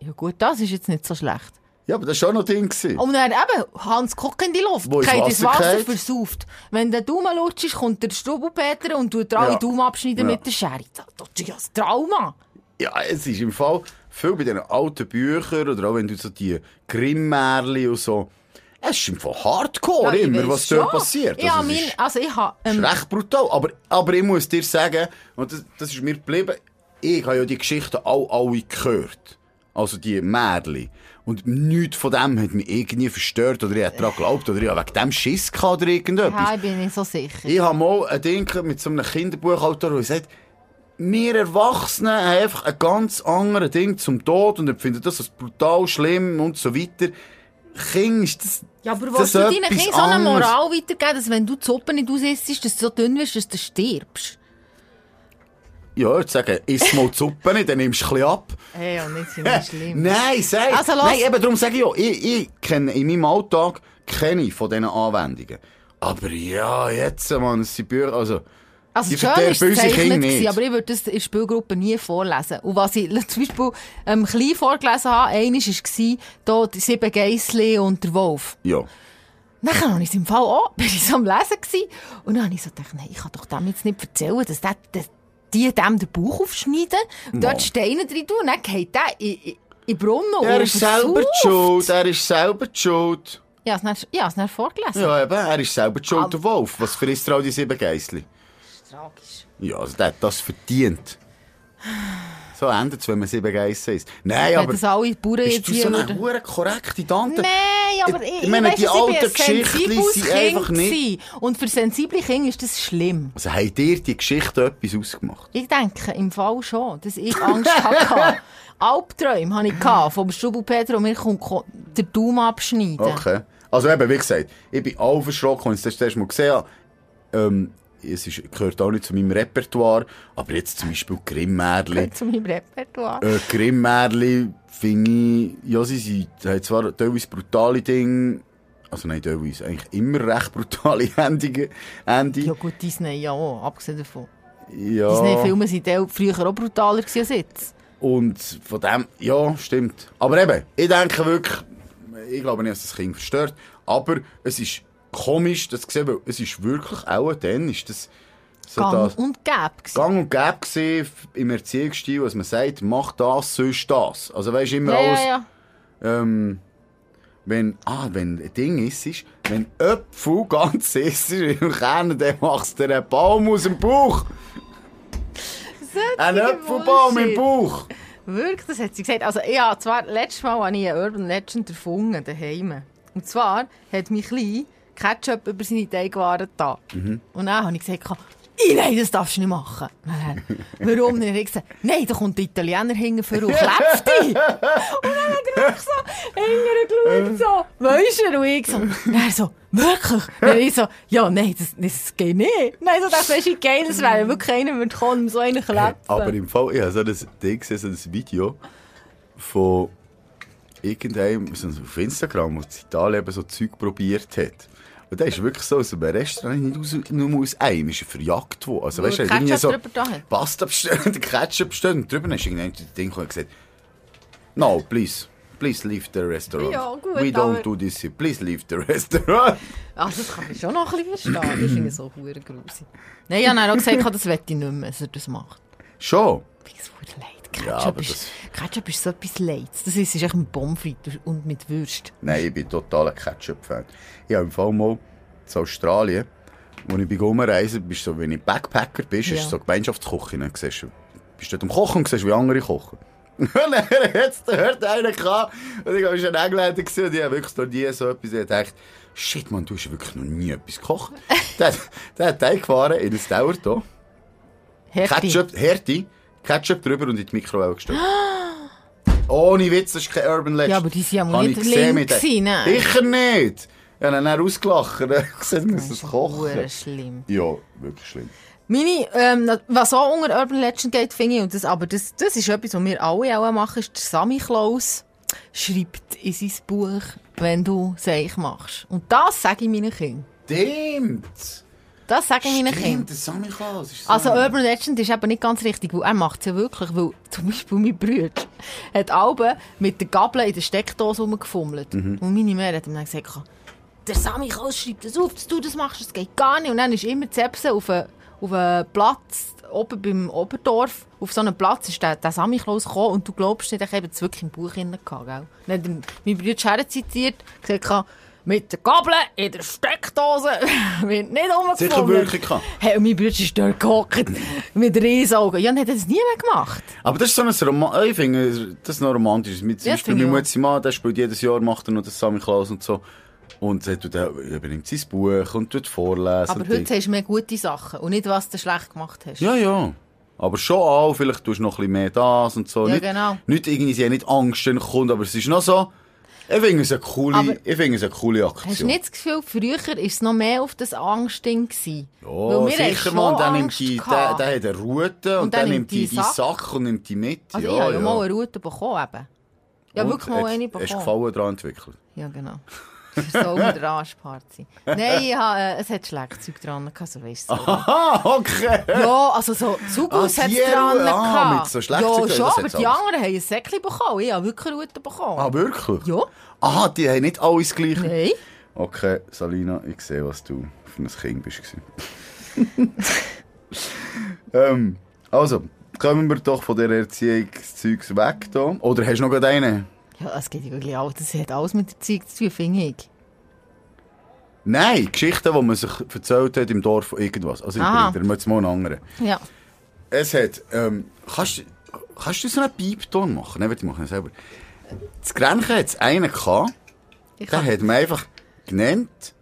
Ja gut, das ist jetzt nicht so schlecht. Ja, aber das war schon noch ein Ding. gewesen. Und dann eben, Hans Kock in die Luft, Wo geht ins Wasser Wasser, versauft. Wenn der Daumen lutscht, kommt der Strubelpeter und tut alle Ja. Daumen abschneiden Ja. mit der Schere. Das das ist ja ein Trauma. Ja, es ist im Fall viel bei diesen alten Büchern oder auch wenn du so die Grimm-Märchen und so. Es ist im Fall hardcore Ja, immer, was dort schon. passiert. Ja, Also, mein, also ich habe... Das Ähm, ist recht brutal. Aber, aber ich muss dir sagen, und das, das ist mir geblieben, ich habe ja die Geschichten all, alle gehört. Also die Märchen. Und nichts von dem hat mich irgendwie verstört oder ich habe daran geglaubt oder ich habe wegen dem Schiss gehabt oder irgendetwas. ja, ich bin nicht so sicher. Ich habe mal ein Ding mit so einem Kinderbuchautor, der sagt, wir Erwachsenen haben einfach ein ganz anderes Ding zum Tod und empfinden das als brutal schlimm und so weiter. Kind ist das... Ja, aber willst du deinen Kindern so eine. Moral weitergeben, dass wenn du die Suppe nicht ausisst, dass du so dünn wirst, dass du stirbst? Ja, jetzt sagen, iss mal die Suppe nicht, dann nimmst du ein bisschen ab. Hey, ja, nicht, nicht schlimm. Nein, sag. Also, Nein, eben darum sage ich ja, ich, ich kenne in meinem Alltag kenne ich von diesen Anwendungen. Aber ja, jetzt, man, es sind Bücher, also... Also Die schön ist unsere gezeichnet, gewesen, nicht. aber ich würde das in der Spielgruppe nie vorlesen. Und was ich zum Beispiel ähm, klein vorgelesen habe, eines war da die sieben Geissli und der Wolf. Ja. Dann habe ich es im Fall auch, bin ich so am Lesen gewesen. Und dann habe ich so gedacht, nein, ich kann doch dem jetzt nicht erzählen, dass der, dass die dem den Bauch aufschneiden und dort Steine drin tun und dann geht der in, in, in Brunnen Er ist selber Schuld, er ist selber Schuld. Ja, es dann, ja, es dann vorgelesen. Ja, eben, er ist selber Schuld, der Wolf. Was frisst er all die sieben Geissli? Das ist tragisch. Ja, also der hat das verdient. So endet es, wenn man sieben Geissen isst. Nein, Wenn aber... das alle Bauern Bist jetzt du hier so eine würden... hure korrekte Tante? Nein, aber ich, Ich meine, weiss, die alten sensibles sind einfach nicht- gewesen. Und für sensible Kinder ist das schlimm. Also haben dir die Geschichte etwas ausgemacht? Ich denke im Fall schon, dass ich Angst hatte. Albträume hatte ich vom Stubel Pedro und mir kommt ko- der Daumen abschneiden. Okay. Also eben, wie gesagt, ich bin auch verschrocken, als ich das erste Mal gesehen habe. Ähm, es ist, gehört auch nicht zu meinem Repertoire, aber jetzt zum Beispiel Grimm-Märli. Gehört zu meinem Repertoire. Äh, Grimm-Märli finde ich, ja, sie sind, haben zwar teilweise brutale Dinge, also nein, teilweise, eigentlich immer recht brutale Endungen, Ende. Ja gut, Disney ja auch, abgesehen davon. Ja. Disney-Filme sind früher auch brutaler gewesen als jetzt. Und von dem, ja, stimmt. Aber eben, ich denke wirklich, ich glaube nicht, dass das Kind verstört, aber es ist komisch, das zu sehen, weil es ist wirklich auch dann, ist das so Gang das und gäbe gewesen. Gang und Gäbe gewesen im Erziehungsstil, dass man sagt, mach das, sonst das. Also weisst immer Ja, alles, ja, ja. ähm, wenn, ah, wenn ein Ding ist, ist, wenn Äpfel ganz ist im Kern, dann machst du einen Baum aus dem Bauch. Ein Solche Äpfelbaum im. Bauch. Wirklich, das hat sie gesagt. Also, ja, zwar, letztes Mal habe ich eine Urban Legend erfunden, daheim. Und zwar hat mein Klein Ketchup über seine Teigwaren da. Mhm. Und dann habe ich gesagt, «Ih, nein, das darfst du nicht machen. Dann, Warum? Habe ich gesagt, nein, da kommt der Italiener hinten vor und klebt dich. Und dann hat er wirklich so hinten geschaut, so, weisst du, und ich so, und er so, wirklich? Dann ich so, ja, nein, das, das geht nicht. Nein, so dachte, wie geil das wäre, wirklich einer würde kommen und so einen klebt. Aber im Fall, ich habe so ein Ding gesehen, so ein Video von irgendeinem, so auf Instagram, der in Italien eben so Zeug probiert hat. Und der ist wirklich so aus einem Restaurant nicht aus, nur aus einem, ist er verjagt worden. Also, weißt du, er er hat irgendwie so hat. Pasta bestellt, der Ketchup bestellt und drüber ist irgendein Ding und gesagt, no, please, please leave the restaurant. Ja, gut, We don't do this here, please leave the restaurant. Also, das kann ich schon noch ein bisschen verstehen. Das finde ich so hure grusig. Nein, ich habe dann auch gesagt, das wette ich nicht mehr, dass er das macht. Schon? Ich es hure leid. Ja, Ketchup, aber ist, Ketchup ist so etwas Leids. Das ist, ist echt mit Pommes frites und mit Würst. Nein, ich bin totaler Ketchup-Fan. Ich habe im Fall mal in Australien, wo ich bin rumreisen, bist so, wenn du Backpacker bist, Ja. du so Gemeinschaftsküche, dann siehst du, bist dort am Kochen und siehst, wie andere kochen. Und dann hat es dort einen gehabt, und ich war schon Engländer gewesen, und ich habe wirklich noch nie so etwas, ich gedacht, shit, man, du hast wirklich noch nie etwas gekocht. der, der hat Teig gefahren in ein Dauerton, Härte. Ketchup, Härte, Ketchup drüber und in die Mikrowelle gestellt. Ohne Witz, das ist kein Urban Legend. Ja, aber die sind ja Habe nicht ich gesehen link gewesen, ne? Sicher nicht. Ja, dann hat er ausgelacht. Er hat gesagt, das kochen. Hure schlimm. Ja, wirklich schlimm. Meine, ähm, was auch unter Urban Legend geht, finde ich, und das, aber das, das ist etwas, was wir alle auch machen, ist der Sammy Klaus schreibt in sein Buch, wenn du Seich machst. Und das sage ich meinen Kindern. Stimmt. Das sage ich meinen Kindern. Also Urban Legend ist eben nicht ganz richtig, weil er macht es ja wirklich, weil zum Beispiel mein Bruder hat Alben mit der Gabel in der Steckdose rumgefummelt. Und meine Mutter hat ihm dann gesagt, der Sammy Klaus schreibt das auf, dass du das machst, das geht gar nicht. Und dann ist immer Zepse auf einen, auf einen Platz, oben beim Oberdorf, auf so einem Platz ist der, der Sammy Klaus gekommen und du glaubst nicht, ich habe es wirklich im Buch drin gehabt, gell? Dann hat mein Bruder Scherz zitiert, gesagt, mit der Gabel in der Steckdose wird nicht rumgefummelt. Sicher wirklich gehabt. Hey, und mein Bruder ist dort gehockt mit Riesaugen. Ja, und hat das nie mehr gemacht. Aber das ist so ein Roman... Ich finde, das ist noch romantisch. Mit, zum Ja, Beispiel mein Mutter der spielt jedes Jahr, macht er noch das Sammy Klaus und so. Und er tut- er übernimmt sein Buch und tut vorlesen. Aber heute hast du mehr gute Sachen und nicht, was du schlecht gemacht hast. Ja, ja. Aber schon auch, vielleicht tust du noch ein bisschen mehr das und so. Ja, nicht, genau. Nicht irgendwie, sie haben nicht Angst, wenn kommt, aber es ist noch so... Ich finde es eine coole, Aber- ich finde es eine coole Aktion. Hast du nicht das Gefühl, früher war es noch mehr auf das Angstding gewesen? Ja, sicher, man. Dann nimmt die, der, der hat eine Route und, Und dann, nimmt die, die Sack und nimmt die mit. Also ja, ich habe ja mal eine Route bekommen eben. Ja, Und wirklich mal eine Hast du bekommen. Gefallen daran entwickelt? Ja, genau. So mit der Arschparty. Nein, ich habe, äh, es hat Schlagzeug dran gehabt, so weisst du. Ah, okay. Ja, also so Zugus Ah, hat es dran ah, mit so Schlagzeug, Ja, schon, aber die anderen haben ein Säckchen bekommen. Ich habe wirklich eine Route bekommen. Ah, wirklich? Ja. Aha, die haben nicht alles gleich. Nein. Okay, Salina, ich sehe, was du für ein Kind bist. ähm, also, kommen wir doch von der Erziehungszeugs weg da. Oder hast du noch einen? Ja, es geht wirklich auch. Das hat alles mit der Zeit zu tun, finde ich. Nein, Geschichten, die man sich erzählt hat im Dorf irgendwas. Also, ich Aha. bringe dir jetzt mal einen anderen. Ja. Es hat, ähm, kannst, kannst du so einen Piepton machen? Nein, ich mache ihn selber. Das Grenchen hat es einen gehabt, Ich den hat man einfach genannt,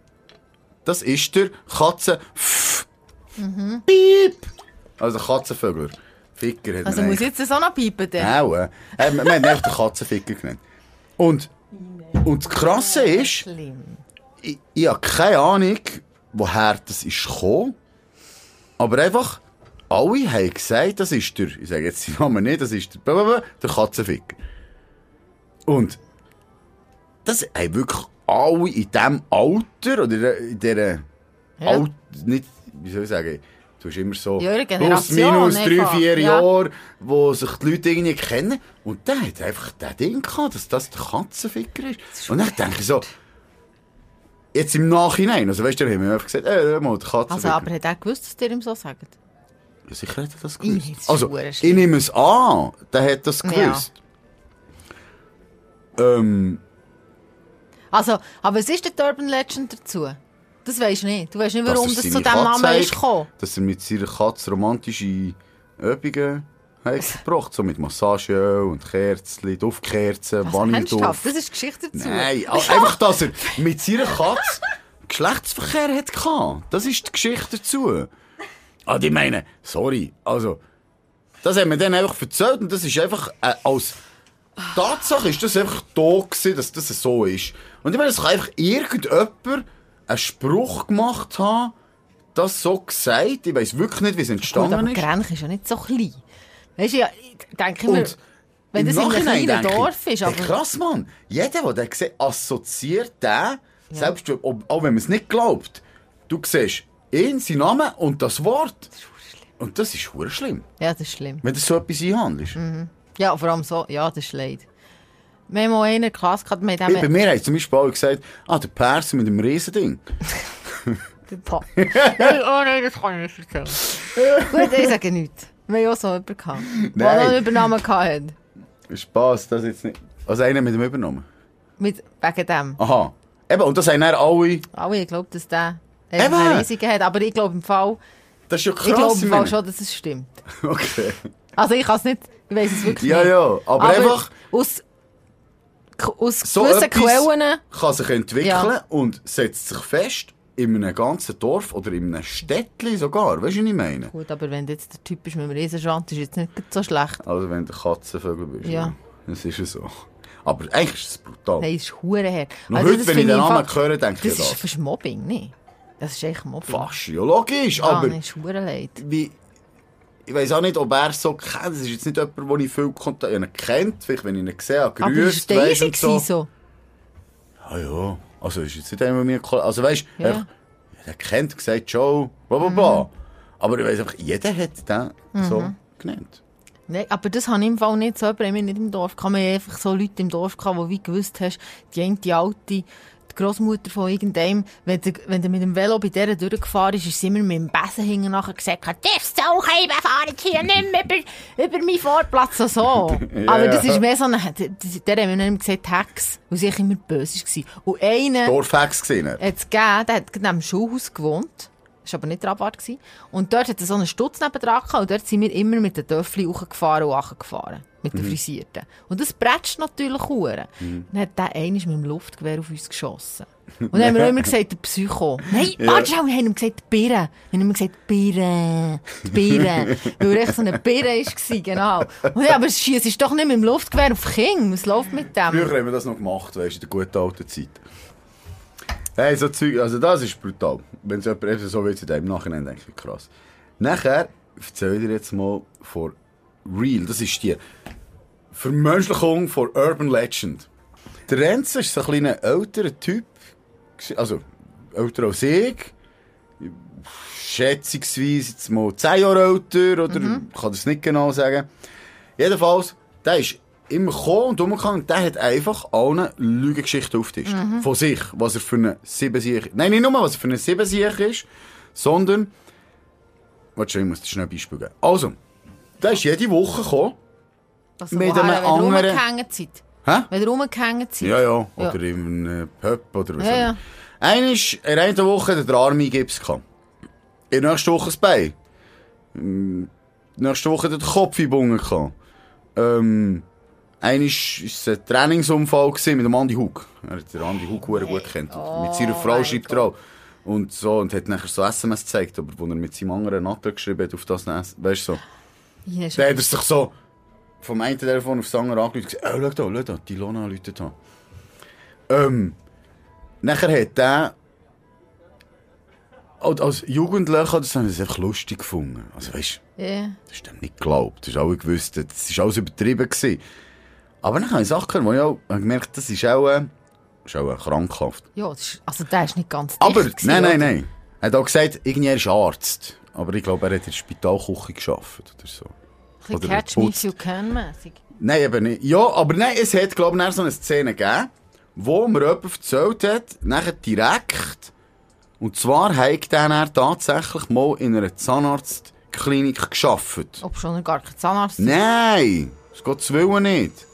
das ist der Katze... Piep! Also Katzenvögel. Ficker hat Also man muss eigentlich- jetzt das auch noch piepen? Dann? Auch, äh. äh, Wir haben einfach den Katzenficker genannt. Und, und das Krasse ist, ich, ich habe keine Ahnung, woher das ist gekommen. Aber einfach, alle haben gesagt, das ist der, ich sage jetzt den Namen nicht, das ist der, der Katzenficker. Und das haben wirklich alle in diesem Alter, oder in dieser, Ja. Alt, nicht, wie soll ich sagen, du hast immer so Ja, plus, minus drei, vier ja. Jahre, wo sich die Leute irgendwie kennen. Und der hat einfach das Ding gehabt, dass das der Katzenficker ist. Und dann denke ich so, Jetzt im Nachhinein, also weißt du, haben wir einfach gesagt, äh, hör mal, der Katze. Also, aber hat er gewusst, dass ihr ihm so sagt? Ja, sicher hat er das Ich gewusst. hätte es Also, ich nehme es an, der hat das gewusst. Ähm, Also, aber was ist die Urban Legend dazu? Das weisst du nicht. Du weisst nicht, warum das zu diesem Namen ist gekommen. Dass er mit seiner Katze romantische Übungen hat gebracht, so mit Massageöl und Kerzen, Duftkerzen, Also, Vanilleduft. das ist Geschichte dazu. Nein, a- einfach, dass er mit seiner Katze Geschlechtsverkehr hat gehabt. Das ist die Geschichte dazu. Ah, die meine, sorry, also, das haben wir dann einfach erzählt und das ist einfach, äh, als Tatsache ist das einfach da gewesen, dass das so ist. Und ich meine, es kann einfach irgendjemand einen Spruch gemacht haben, das so gesagt, ich weiss wirklich nicht, wie es Gut, entstanden aber ist. Grench ist ja nicht so klein. Weißt du, ja, ich denke immer, Und wenn das in einem kleinen ich, Dorf ist, hey, aber... krass, Mann. Jeder, der den sieht, assoziiert den, selbst ob, auch wenn man es nicht glaubt. Du siehst ihn, seinen Namen und das Wort. Und das ist schlimm, Ja, das ist schlimm. wenn du so etwas einhandelst. Ja, vor allem so, ja, das ist leid. Wir haben mal in der Klasse gehabt, mit Hey, bei dem... mir haben zum Beispiel auch gesagt, ah, der Perser mit dem Riesending. nein, oh nein, das kann ich nicht erzählen. Gut, ich sage nichts. Wir haben auch so jemanden gehabt, der einen Übernamen hatte. Spass, das jetzt nicht. Also einer mit dem Übernommen. Mit, wegen dem. Aha. Eben, und das haben dann alle, Alle, ich glaube, dass der Eben. einen riesigen hat. Aber ich glaube im Fall, das ist ja krass. ich glaube im Fall schon, dass es stimmt. Okay. Also ich kann es nicht, ich weiß es wirklich Ja, nicht. ja, aber einfach- Aus, aus So gewissen Quellen... kann sich entwickeln Ja. und setzt sich fest in einem ganzen Dorf oder in einem Städtchen sogar. Weißt du, was ich meine? Gut, aber wenn du jetzt der Typ bist mit dem Riesenschwanz, ist jetzt nicht so schlecht. Also wenn du Katzenvögel bist. Ja. Das ist ja so. Aber eigentlich ist es brutal. Nein, es ist hure her. Noch Also heute, das wenn ich den Namen höre, denke ich Das an ist das. fast Mobbing, nicht? Das ist echt Mobbing. Fast, ja logisch. Ja, aber ist hure leid. wie, ich weiß auch nicht, ob er es so kennt. Das ist jetzt nicht jemand, den ich viel Kontakt habe kennt. Vielleicht, wenn ich ihn sehe, Aber grüßt, ist weisst Daisy und so. so? so? Ja, ja. Also ist jetzt nicht einer mit mir... Also weißt du, Ja. der kennt, gesagt, Joe, bla bla bla. Mhm. Aber ich weiss einfach, jeder hat den so genannt. Nein, aber das habe ich im Fall nicht so. Aber haben wir nicht im Dorf. Kann man einfach so Leute im Dorf gehabt, die wie gewusst hast, die eine die alte, die Großmutter von irgendeinem, wenn du, wenn du mit dem Velo bei der durchgefahren ist, ist sie immer mit dem Besen hinten nachher gesagt, darfst du auch fahren, hier nicht mehr über, über meinen Vorplatz und so. Aber das ist mehr so eine, der, der haben wir nicht gesagt, Hex, weil sie immer böse war. Und einer, Dorfhex gesehen. hat es gegeben, der hat neben dem Schulhaus gewohnt. Das war aber nicht. Gewesen. Und dort hat er so einen Stutz nebendran gehabt. Und dort sind wir immer mit den Töffel hochgefahren und runtergefahren. Mit den Frisierten. Und das bretscht natürlich hure. Dann hat der einmal mit dem Luftgewehr auf uns geschossen. Und dann haben wir auch immer gesagt, der Psycho. Nein, warte schon, wir haben ihm gesagt, die Birre. Wir haben immer gesagt, Birre, die Birre. Weil er echt so eine Birre war, genau. Und ja, aber es schießt doch nicht mit dem Luftgewehr auf King. Was läuft mit dem? Früher haben wir das noch gemacht, weißt du, in der guten alten Zeit. Hey, so Zeug, also das ist brutal. Wenn es jemand so will, im Nachhinein denke ich, krass. Nachher erzähle ich dir jetzt mal von Real, das ist die Vermenschlichung von Urban Legend. Der Renzo ist so ein kleiner älterer Typ, also älter als ich, schätzungsweise jetzt mal 10 Jahre älter, oder ich kann das nicht genau sagen. Jedenfalls, der ist immer gekommen und umgegangen der hat einfach allen Lügengeschichten aufgetischt. Von sich, was er für eine Siebensieg Nein, nicht nur, was er für eine Siebensieg ist, sondern... Warte schon, ich muss dir schnell ein Beispiel geben. Also, der ist jede Woche gekommen. Also, Mit einem wenn ihr anderen- rumgehängt seid. Hä? Wenn ihr rumgehängt seid. Ja, ja. Ja. Oder in einem Pub oder was Ja, auch ja. immer. Einer ist, in einer Woche hat er den Arm Gips gehabt. In der nächsten Woche das Bein. In der nächsten Woche hat er den Kopf eingebunden gehabt. Ähm, ist, ist ein Trainingsunfall gewesen mit dem Andi Hug. Er hat den Andi Hug sehr gut kennt. mit seiner Frau Oh schreibt er auch. Und so, und hat nachher so SMS gezeigt, aber wo er mit seinem anderen Natter geschrieben hat auf das, weißt du so. Ja, ist- Dann hat er sich so vom einen Telefon aufs andere angerufen und gesagt, oh, schau da, schau da, die Lona läutet an. Ähm, nachher hat der, als- Jugendlicher, das haben sie einfach lustig gefunden. Also weißt du, Ja. das ist dem nicht geglaubt. Das ist alle gewusst, das war alles übertrieben. Gewesen. Aber dann habe ich Sachen gehört, wo ich auch gemerkt das ist auch, äh, ist auch äh, krankhaft. Ja, ist, also der ist nicht ganz Aber, gewesen, nein, nein, nein. Er hat auch gesagt, irgendwie er ist Arzt. Aber ich glaube, er hat in der Spitalküche gearbeitet oder so. Ein Oder Catch me if you can mäßig. Nein, eben nicht. Ja, aber nein, es hat, glaube ich, so eine Szene gegeben, wo mir jemand erzählt hat, nachher direkt, und zwar hat er dann tatsächlich mal in einer Zahnarztklinik geschafft. Ob schon gar kein Zahnarzt ist. Nein, das zu Willen nicht.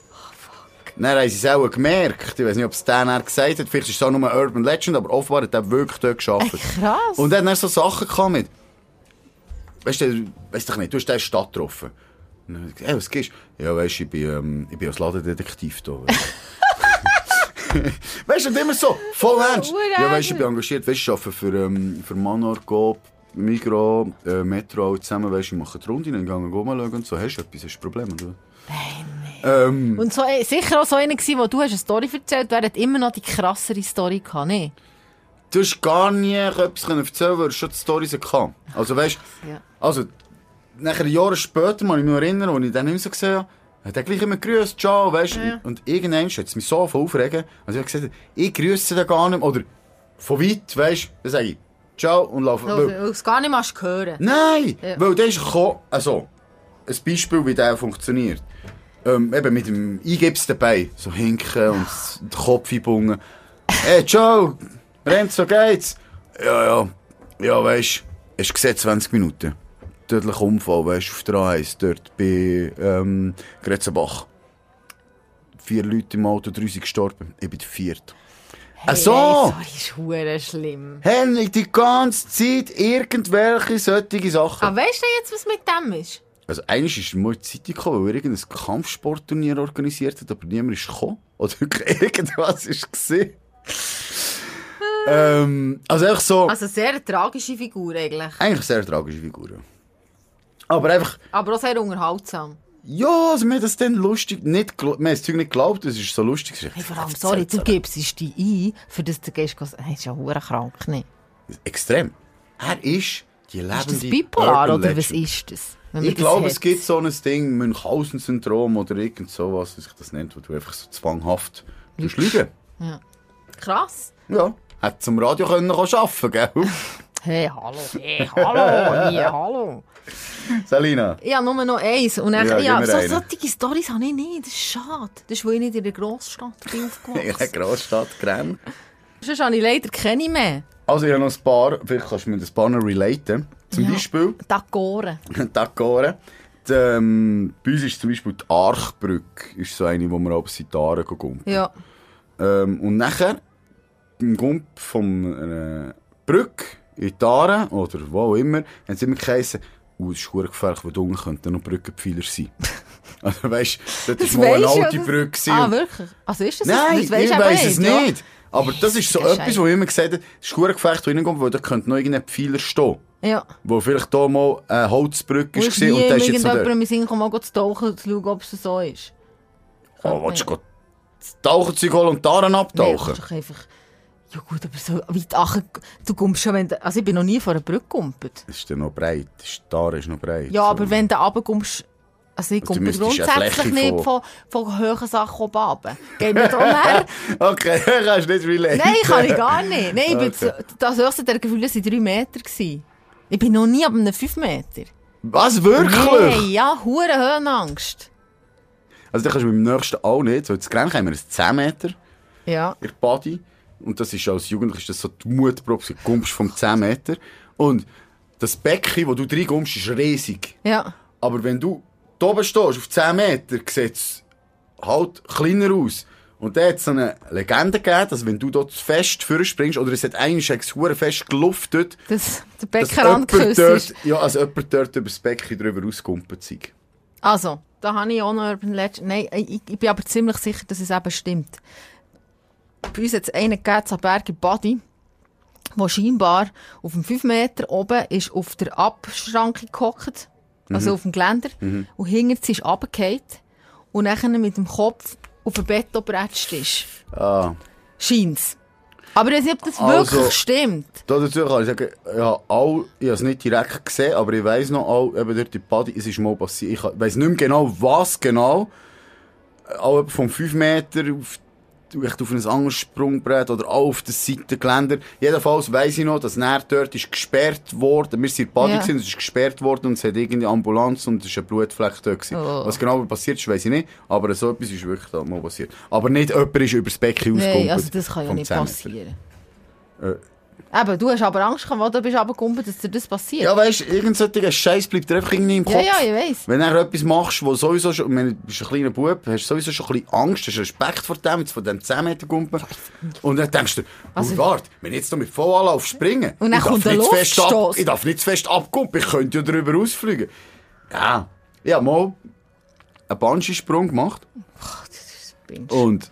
Dann haben sie es auch gemerkt. Ich weiß nicht, ob es der dann gesagt hat. Vielleicht ist es auch nur eine Urban Legend, aber offenbar hat er wirklich dort geschafft. Krass. Und er hat dann so Sachen gehabt mit. Weißt du, weißt du nicht, du hast den in der Stadt getroffen. Dann gesagt, hey, was gehst du? Ja, weißt du, ich bin, ähm, ich bin als Ladendetektiv da. weißt du, immer so, voll ernst. Ja, weißt du, ich bin engagiert, weißt du, ich arbeite für, ähm, für Manor, Coop, Migro, äh, Metro, alle zusammen, weißt du, ich mache die Runde, dann gehen wir schauen und so. Hast du etwas, hast du ein Problem, oder? Ähm, Und so, äh, sicher auch so einer gewesen, wo du hast eine Story erzählt, der hat immer noch die krassere Story gehabt, ne? du hast gar nie etwas können erzählen weil du schon die Storys hatte. Also weißt Ja. also, nachher Jahre später, muss ich mich erinnern, als ich dann nicht mehr so gesehen habe, hat er gleich immer grüßt, ciao, weißt du. Ja. Und irgendwann hat es mich so voll aufregen, also ich habe gesagt, ich grüße den gar nicht mehr, oder von weit, weißt du, dann sage ich, ciao und laufe. Weil du es gar nicht machst hören. Nein, Ja. weil der ist gekommen, also, ein Beispiel, wie der funktioniert. Ähm, eben mit dem Eingips dabei, so hinken und den Kopf einbungen. Hey, ciao, Renzo, geht's? Ja, ja, ja, weisst, hast du gesehen, 20 Minuten. Tödlicher Unfall, weisst, auf der A1, dort bei, ähm, Gretzenbach. Vier Leute im Auto, drei sind gestorben. Ich bin der vierte. Ach so! Hey, sorry, ist hure schlimm. Henry, die ganze Zeit irgendwelche solche Sachen. Aber weißt du jetzt, was mit dem ist? Also, eigentlich ist mal die Zeitung gekommen, weil irgendein Kampfsportturnier organisiert hat, aber niemand ist gekommen. Oder irgendwas ist gesehen. ähm, also einfach so, Also sehr tragische Figur eigentlich. eigentlich sehr tragische Figur. Ja. Aber einfach, Aber auch sehr unterhaltsam. ja, also mir hat das dann lustig, nicht, mir das Zeug nicht geglaubt, es ist so lustig. Hey, vor allem, sorry, du gibst es dich ein, für das du gehst, hey, ist ja hure krank, ne? Extrem. Er ist die lebende Ist das bipolar Urban oder was ist das? Ich das glaube, hat? es gibt so ein Ding, Münchhausen-Syndrom oder irgend sowas, wie sich das nennt, wo du einfach so zwanghaft lügen. Krass. Ja. Hätte zum Radio können arbeiten gell? Hey, hallo, hey, hallo, hier, hallo. Selina. Ich habe nur noch eins. Und dann, Ja, ja, so, solche Storys habe ich nicht. Das ist schade. Das ist, weil ich nicht in der Grossstadt bin In aufgewachsen. der Großstadt Grenn. Sonst habe ich leider keine mehr. Also, ich habe noch ein paar, vielleicht kannst du mir das paar noch relaten. Zum Ja. Beispiel. Dagoren. Die, ähm, bei uns ist zum Beispiel die Archbrücke, ist so eine, wo wir ab seit Jahren gehen. Ja. Ähm, und nachher, im Gump von einer Brücke in Aare, oder wo auch immer, haben sie immer geheißen, uh, es ist verdammt gefährlich, weil da unten könnten noch Brückenpfeiler sein. also weißt du, das Das war mal eine alte das- Brücke. Ah, wirklich? Also ist das Nein, das? ich weiss es ja. nicht. Aber das ist so das ist etwas, wo ich immer gesagt habe, es ist gefährlich, da reinkommt, weil da könnte noch irgendein Pfeiler stehen. Ja. Wo vielleicht da mal eine Holzbrücke war ist und der ist jetzt noch dort. in den Sinn mal zu tauchen, zu schauen, ob es so ist. Oh, willst du gehen Taucherzeug holen und Nein, abtauchen? das ist doch einfach... Ja gut, aber so weit ach, du kommst schon, wenn du, Also ich bin noch nie vor einer Brücke gegumpelt. Das ist dann noch breit. Ist- Aare ist noch breit. Ja, So. aber wenn du runterkommst... Also ich Also müsstest eine grundsätzlich nicht von, von hohen Sachen oben runter. Geht darum her. Okay, kannst du nicht relaten. Nein, kann ich gar nicht. Nein, ich bin Okay. das höchste der Gefühle waren drei Meter. Gewesen. Ich bin noch nie ab einem fünf Meter. Was, wirklich? Nein, ja, hure Höhenangst. Also dann kannst du dem nächsten auch nicht. So, jetzt Grenz haben wir ein 10 Meter Ja. in der Body. Und das ist als Jugendlicher ist das so die Mutprobe, du kommst vom 10 Meter. Und das Becken, wo du reinkommst, ist riesig. Ja. Aber wenn du da oben stehst, auf 10 Meter, sieht es halt kleiner aus. Und da hat es eine Legende gegeben, dass wenn du dort fest vorspringst, oder es hat eigentlich hure fest geluftet, Das, der dass jemand geküsst ist. dort, ja, also jemand dort über das Becken drüber ausgekumpelt sei. Also, da habe ich auch noch Urban Legend. Nein, ich, ich bin aber ziemlich sicher, dass es eben stimmt. Bei uns hat es einen gegeben, im Body, der scheinbar auf dem 5 Meter oben ist auf der Abschranke gehockt, also auf dem Geländer, und hinter sie ist runtergefallen und dann mit dem Kopf auf dem Bett obratscht ist. Ah. Scheint's. Aber ich weiß nicht, ob das Also- wirklich stimmt. Da dazu kann ich sagen, ja, all, ich habe es nicht direkt gesehen, aber ich weiss noch, all, eben dort in Body, es ist mal passiert. Ich weiss nicht mehr genau, was genau. Auch vom 5 Meter auf, echt auf ein anderes Sprungbrett oder auch auf das Seitengeländer. Jedenfalls weiss ich noch, dass näher dort ist gesperrt worden. Wir sind in der Body Ja. gewesen, es ist gesperrt worden und es hat irgendwie Ambulanz und es ist ein Blutfleck dort gewesen. Oh. Was genau passiert ist, weiss ich nicht. Aber so etwas ist wirklich da mal passiert. Aber nicht jemand ist über das Becken Nein, ausgekumpelt. also das kann ja nicht 10 Meter. passieren. Äh. Eben, du hast aber Angst gehabt, wo du bist runtergekommen, dass dir das passiert. Ja, weißt du, irgend solcher Scheiß bleibt dir einfach irgendwie im Kopf. ja, ja, ich weiss. Wenn du etwas machst, wo sowieso schon, meine, du bist ein kleiner Bub, hast sowieso schon ein bisschen Angst, hast Respekt vor dem, von dem 10 Meter Gumpen. Und dann denkst du, Also- warte, wenn ich jetzt noch mit Vollanlauf springen, Und dann ich darf kommt der nicht fest ab, ich darf nicht zu fest abkumpen, ich könnte ja drüber ausfliegen. Ja, ich habe mal einen Bungee-Sprung gemacht. Und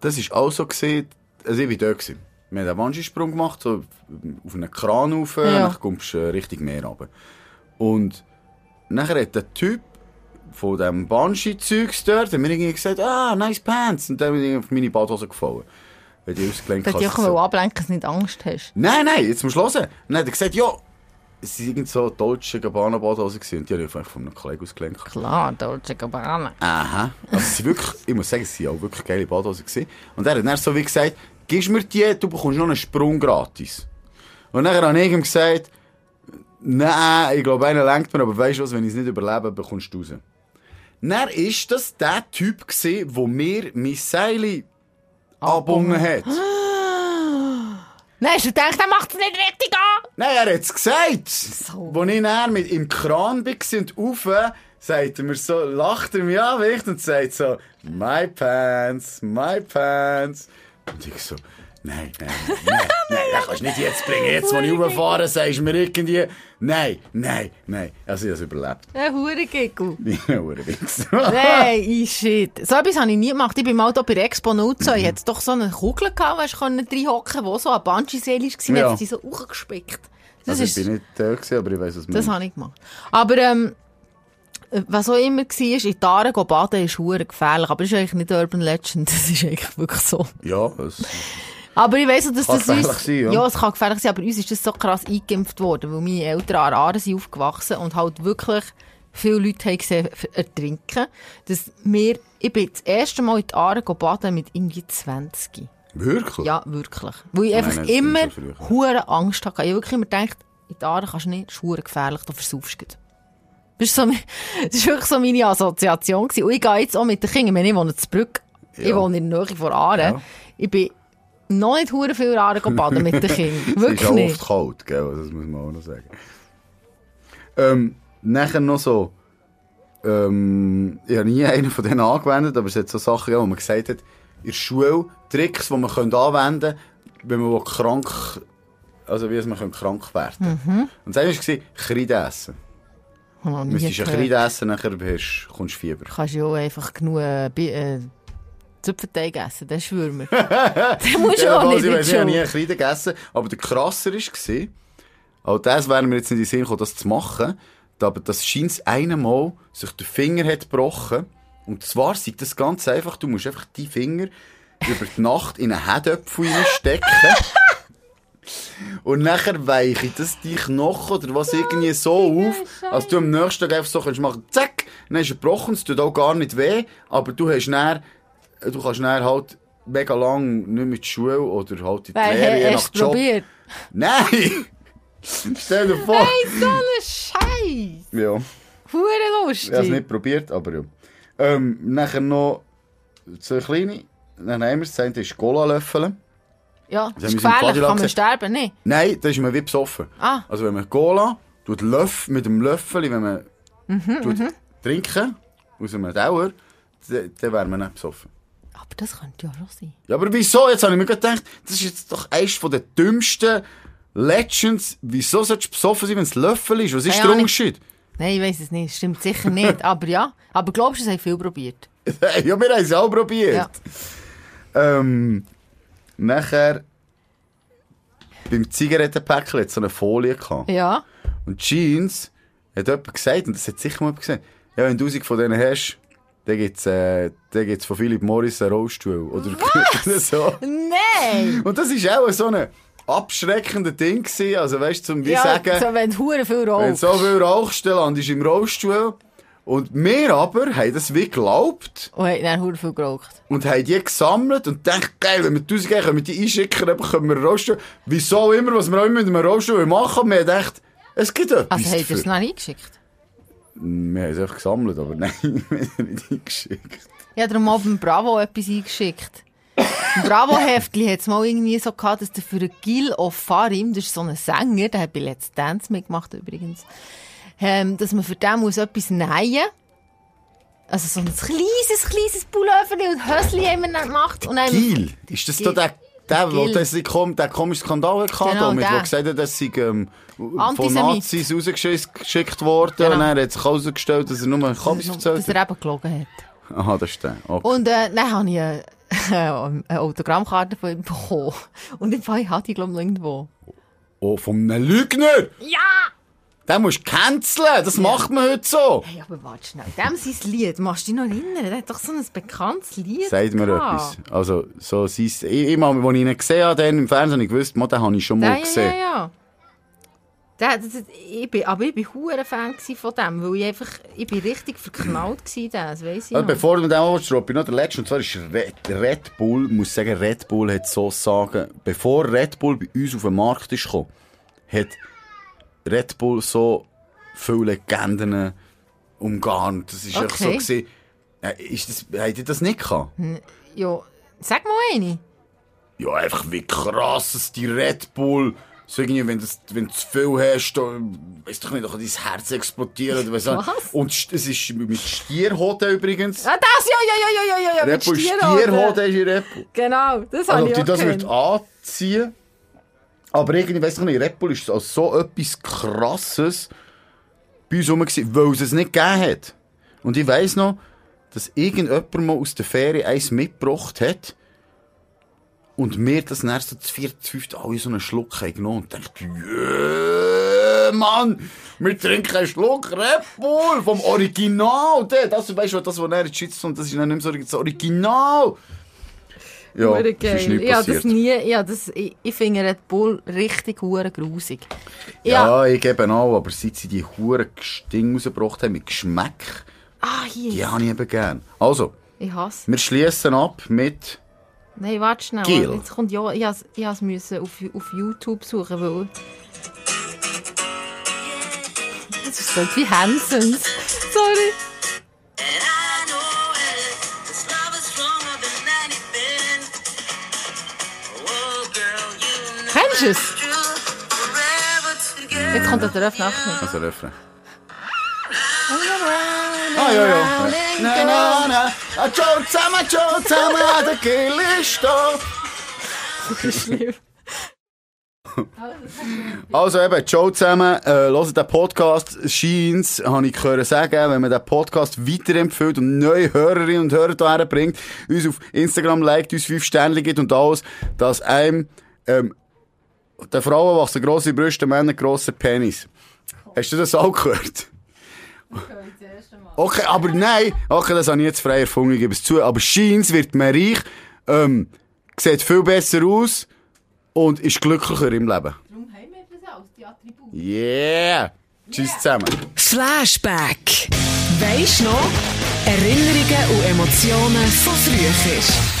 das ist auch so gesehen, also ich war dort. Gewesen. Wir haben einen Bungee-Sprung gemacht, so auf einen Kran rauf, Ja. dann kommst du äh, Richtung Meer runter. Und nachher hat der Typ von dem Bungee-Zeugs dort, hat mir irgendwie gesagt, ah, nice pants. Und dann bin ich auf meine Badhose gefallen. Weil die ausgelenkt hat. ich auch ablenken, dass du nicht Angst hast. Nein, nein, jetzt musst du hören. Und dann hat er gesagt, ja, es waren irgend so Dolce Gabbana Badhose gewesen. Und die habe ich einfach von einem Kollegen ausgelenkt. Klar, Dolce Gabbana. Aha. Also es sind wirklich, ich muss sagen, es waren auch wirklich geile Badhosen. gewesen. Und er hat dann so wie gesagt, gibst mir die, du bekommst noch einen Sprung gratis. Und dann habe ich ihm gesagt, nein, ich glaube, einer lenkt mir, aber weißt du was, wenn ich es nicht überlebe, bekommst du raus. Dann ist das der Typ gewesen, der mir mein Seil abgebunden hat. Nein, hast du gedacht, er macht es nicht richtig an? Nein, er hat es gesagt. So. Als ich dann mit im Kran war und rauf, sagt er mir so, lacht er mich an und sagt so, my pants, my pants. Und ich so, nein, nein, nein, nein, das kannst du nicht jetzt bringen. Jetzt, wo ich rauffahre, sagst du mir irgendwie, nein, nein, nein. Also ich habe es überlebt. Ein Hurengigel. Wie ein Uhrenwichser. Nein, shit. So etwas habe ich nie gemacht. Ich bin mal da bei der Expo 02. Ich hatte doch so eine Kugel gehabt, weißt reinhocken, wo so ein Bungee-Seil war. Ja. Hat sie so hochgespickt. Das Also ich ist, bin nicht da gewesen, aber ich weiss, was man das habe ich gemacht. Aber, ähm, was auch immer war, in die Aare gehen baden ist hure gefährlich. Aber das ist eigentlich nicht Urban Legend. Das ist eigentlich wirklich so. Ja, es, Aber ich weiss dass Kann das gefährlich uns... sein, ja. ja, es kann gefährlich sein, aber uns ist das so krass eingeimpft worden, weil meine Eltern an der Aare sind aufgewachsen und halt wirklich viele Leute haben gesehen ertrinken, dass wir... Ich bin das erste Mal in die Aare baden mit irgendwie 20. wirklich? Ja, wirklich. Weil ich Nein, einfach immer hure Angst hatte. Ich habe wirklich immer gedacht, in die Aare kannst du nicht, das ist gefährlich, da versaufst du. Das ist, so, mein- das ist wirklich so meine Assoziation gewesen. Und ich gehe jetzt auch mit den Kindern, ich meine, ich wohne in Brück, ich Ja. wohne in der Nähe von Aare. Ja. Ich bin noch nicht hure viel Aare baden mit den Kindern. Es ist Wirklich nicht. oft kalt, gell? Das muss man auch noch sagen. Ähm, nachher noch so, ähm, ich habe nie einen von denen angewendet, aber es hat so Sachen, ja, wo man gesagt hat, in der Schule Tricks, die man könnte anwenden könnte, wenn man krank, also wie man krank werden. Mhm. Und das eine war, Kreide essen. Du müsstest eine gehört. Kreide essen, nachher hast, kommst du Fieber. Du kannst ja auch einfach genug äh, äh, Zupfenteig essen, das schwören wir. Den musst du auch nicht ich weiss, ich habe nie eine Kreide gegessen, aber der krasser war, auch das wäre mir jetzt nicht in den Sinn gekommen, das zu machen, aber das scheint einmal sich der Finger hat gebrochen. Und zwar sieht das ganz einfach, du musst einfach die Finger über die Nacht in einen Herdöpfel stecken. Und nachher weiche das die Knochen oder was irgendwie so auf, als du am nächsten Tag einfach so kannst machen, zack, dann ist er gebrochen, es tut auch gar nicht weh, aber du hast dann, du kannst dann halt mega lang nicht mit der Schule oder halt in die Lehre, hey, je nach Job. probiert? Nein! Stell dir vor! So ein Scheiß! Ja, Hure ich habe es lustig. nicht probiert, aber ja. Ähm, nachher noch zwei kleine. Dann haben wir das eine ist Cola löffeln. Ja, das haben ist gefährlich, kann man sterben, nicht? Nein, da ist man wie besoffen. Ah. Also wenn man Cola tut Löff, mit dem Löffel, wenn man Mhm, tut trinken aus einem Dauer, dann dann wäre man nicht besoffen. Aber das könnte ja schon sein. Ja, aber wieso? Jetzt habe ich mir gedacht, das ist jetzt doch eines von den dümmsten Legends. Wieso sollst du besoffen sein, wenn es Löffel ist? Was ist Keine der. Unterschied? Nein, ich weiß es nicht. Stimmt sicher nicht. Aber ja. Aber glaubst du, es haben viel probiert? ja, wir haben es auch probiert. Ja. Ähm, nachher, beim Zigarettenpäckchen hat so eine Folie gehabt. Ja. Und Jeans hat jemand gesagt, und das hat sicher mal jemand gesagt, ja, wenn du 1000 von denen hast, dann gibt's äh, dann gibt's von Philipp Morris einen Rollstuhl. Oder so. Nein! Und das ist auch so ein abschreckendes Ding gewesen. Also weißt du, zum wie ja, sagen, so, wenn du viel wenn rauchst. so viel rauchst, dann landest du im Rollstuhl. Und wir aber haben das wie geglaubt Und haben dann viel geraucht. und haben die gesammelt und gedacht, geil, wenn wir 1000 geben, können wir die einschicken, dann können wir Rollstuhl. Wieso immer, was wir auch immer mit einem Rollstuhl machen, wir haben gedacht, es gibt etwas Also, habt ihr es noch eingeschickt? Wir haben es einfach gesammelt, aber nein, wir haben es nicht eingeschickt. Habe darum mal beim Bravo etwas eingeschickt. Im Bravo-Heftli hat es mal irgendwie so gehabt, dass der für Gil Ofarim, das ist so ein Sänger, der hat bei Let's Dance mitgemacht übrigens, ähm, dass man für den muss etwas nähen Also so ein kleines, kleines Pullover und Hösli dann gemacht. Und Gil, ist das Gil. da der, der, wo Gil. das kom der komische Skandal hatte, Genau, mit, der. wo gesagt hat, dass sie ähm, von. Nazis rausgeschickt worden Genau. und dann hat sich herausgestellt, dass er nur Kabis dass erzählt er hat. eben gelogen hat. Aha, das ist der. Okay. Und äh, dann habe ich eine, eine Autogrammkarte von ihm bekommen. Und im Fall hatte ich, glaube ich, irgendwo. Oh, von einem Lügner! Ja! Den musst du canceln, das macht man heute so. Hey, aber warte schnell. Dem sein Lied, machst du dich noch erinnern? Der hat doch so ein bekanntes Lied Sagt mir gehabt. etwas. Also, so sein, ich, mal, als ich ihn gesehen habe, dann im Fernsehen, habe ich gewusst, mal, den habe ich schon mal ja, gesehen. ja, ja. Der, das, ich bin, aber ich bin hure Fan gsi von dem, weil ich einfach, ich bin richtig verknallt gsi, das weiss ich Also, noch. bevor du mit dem anfängst, droppe ich noch den letzten. Und zwar ist Red, Red Bull, muss sagen, Red Bull hat so sagen, bevor Red Bull bei uns auf den Markt ist gekommen, hat Red Bull so viele Legenden umgarnt. Das ist echt so Okay. gewesen. Äh, Ist das, habt ihr das nicht gehabt? Ja, sag mal eine. Ja, einfach wie krass ist die Red Bull. So irgendwie, wenn, das, wenn du zu viel hast, dann, weißt du nicht, doch dein Herz explodieren oder was. auch- Was? Und es ist mit Stierhoden übrigens. Ah, das, ja, ja, ja, ja, ja, ja, Red Bull Stierhoden. Stierhoden ist in Red Bull. Genau, das Also, habe ob ich die auch das gekannt. wird anziehen Aber irgendwie, weiss ich nicht, Red Bull ist als so etwas Krasses bei uns rum, weil es es nicht gegeben hat. Und ich weiss noch, dass irgendjemand mal aus der Ferie eins mitgebracht hat und mir das dann so zu viert, zu fünft alle so einen Schluck haben genommen und dachte, yeah, Mann, wir trinken einen Schluck Red Bull vom Original. Der, Das, weißt du, das, was er in die Schweiz kommt, das ist dann nicht mehr so das Original. Ja, Hure das ist geil. passiert. das nie, habe das, ich, ich finde Red Bull richtig hure grusig. Ja, ich gebe auch, aber seit sie die Huren Dinge rausgebracht haben mit Geschmack, Ah, hier. die habe ich eben gern. Also, Ich hasse. wir schließen ab mit Nein, warte schnell. Gil. Jetzt kommt ja, ich has- ich has müssen auf, auf YouTube suchen, weil... Das ist so wie Hansons. Sorry. Together. Jetzt kommt der Refrain nachher. also Refrain. Ah, ja, ja. Na, na, na. Ah, Ciao zusammen, ciao zusammen, ah, der Kill ist da. Also eben, ciao zusammen, äh, hört den Podcast, scheint's, habe ich gehört sagen, wenn man den Podcast weiterempfiehlt und neue Hörerinnen und Hörer hierher bringt, uns auf Instagram liked, uns 5 Sterne gibt und alles, dass einem, ähm, den Frauen wachsen grosse Brüste, den Männern grosser Penis. Hast du das auch gehört? Okay, aber nein, okay, das habe ich jetzt frei erfunden, ich gebe es zu, aber scheint's wird man reich, ähm, sieht viel besser aus und ist glücklicher im Leben. Darum haben wir das als die Attribute. Yeah! Tschüss zusammen. Flashback. Weisst noch? Erinnerungen und Emotionen von früher.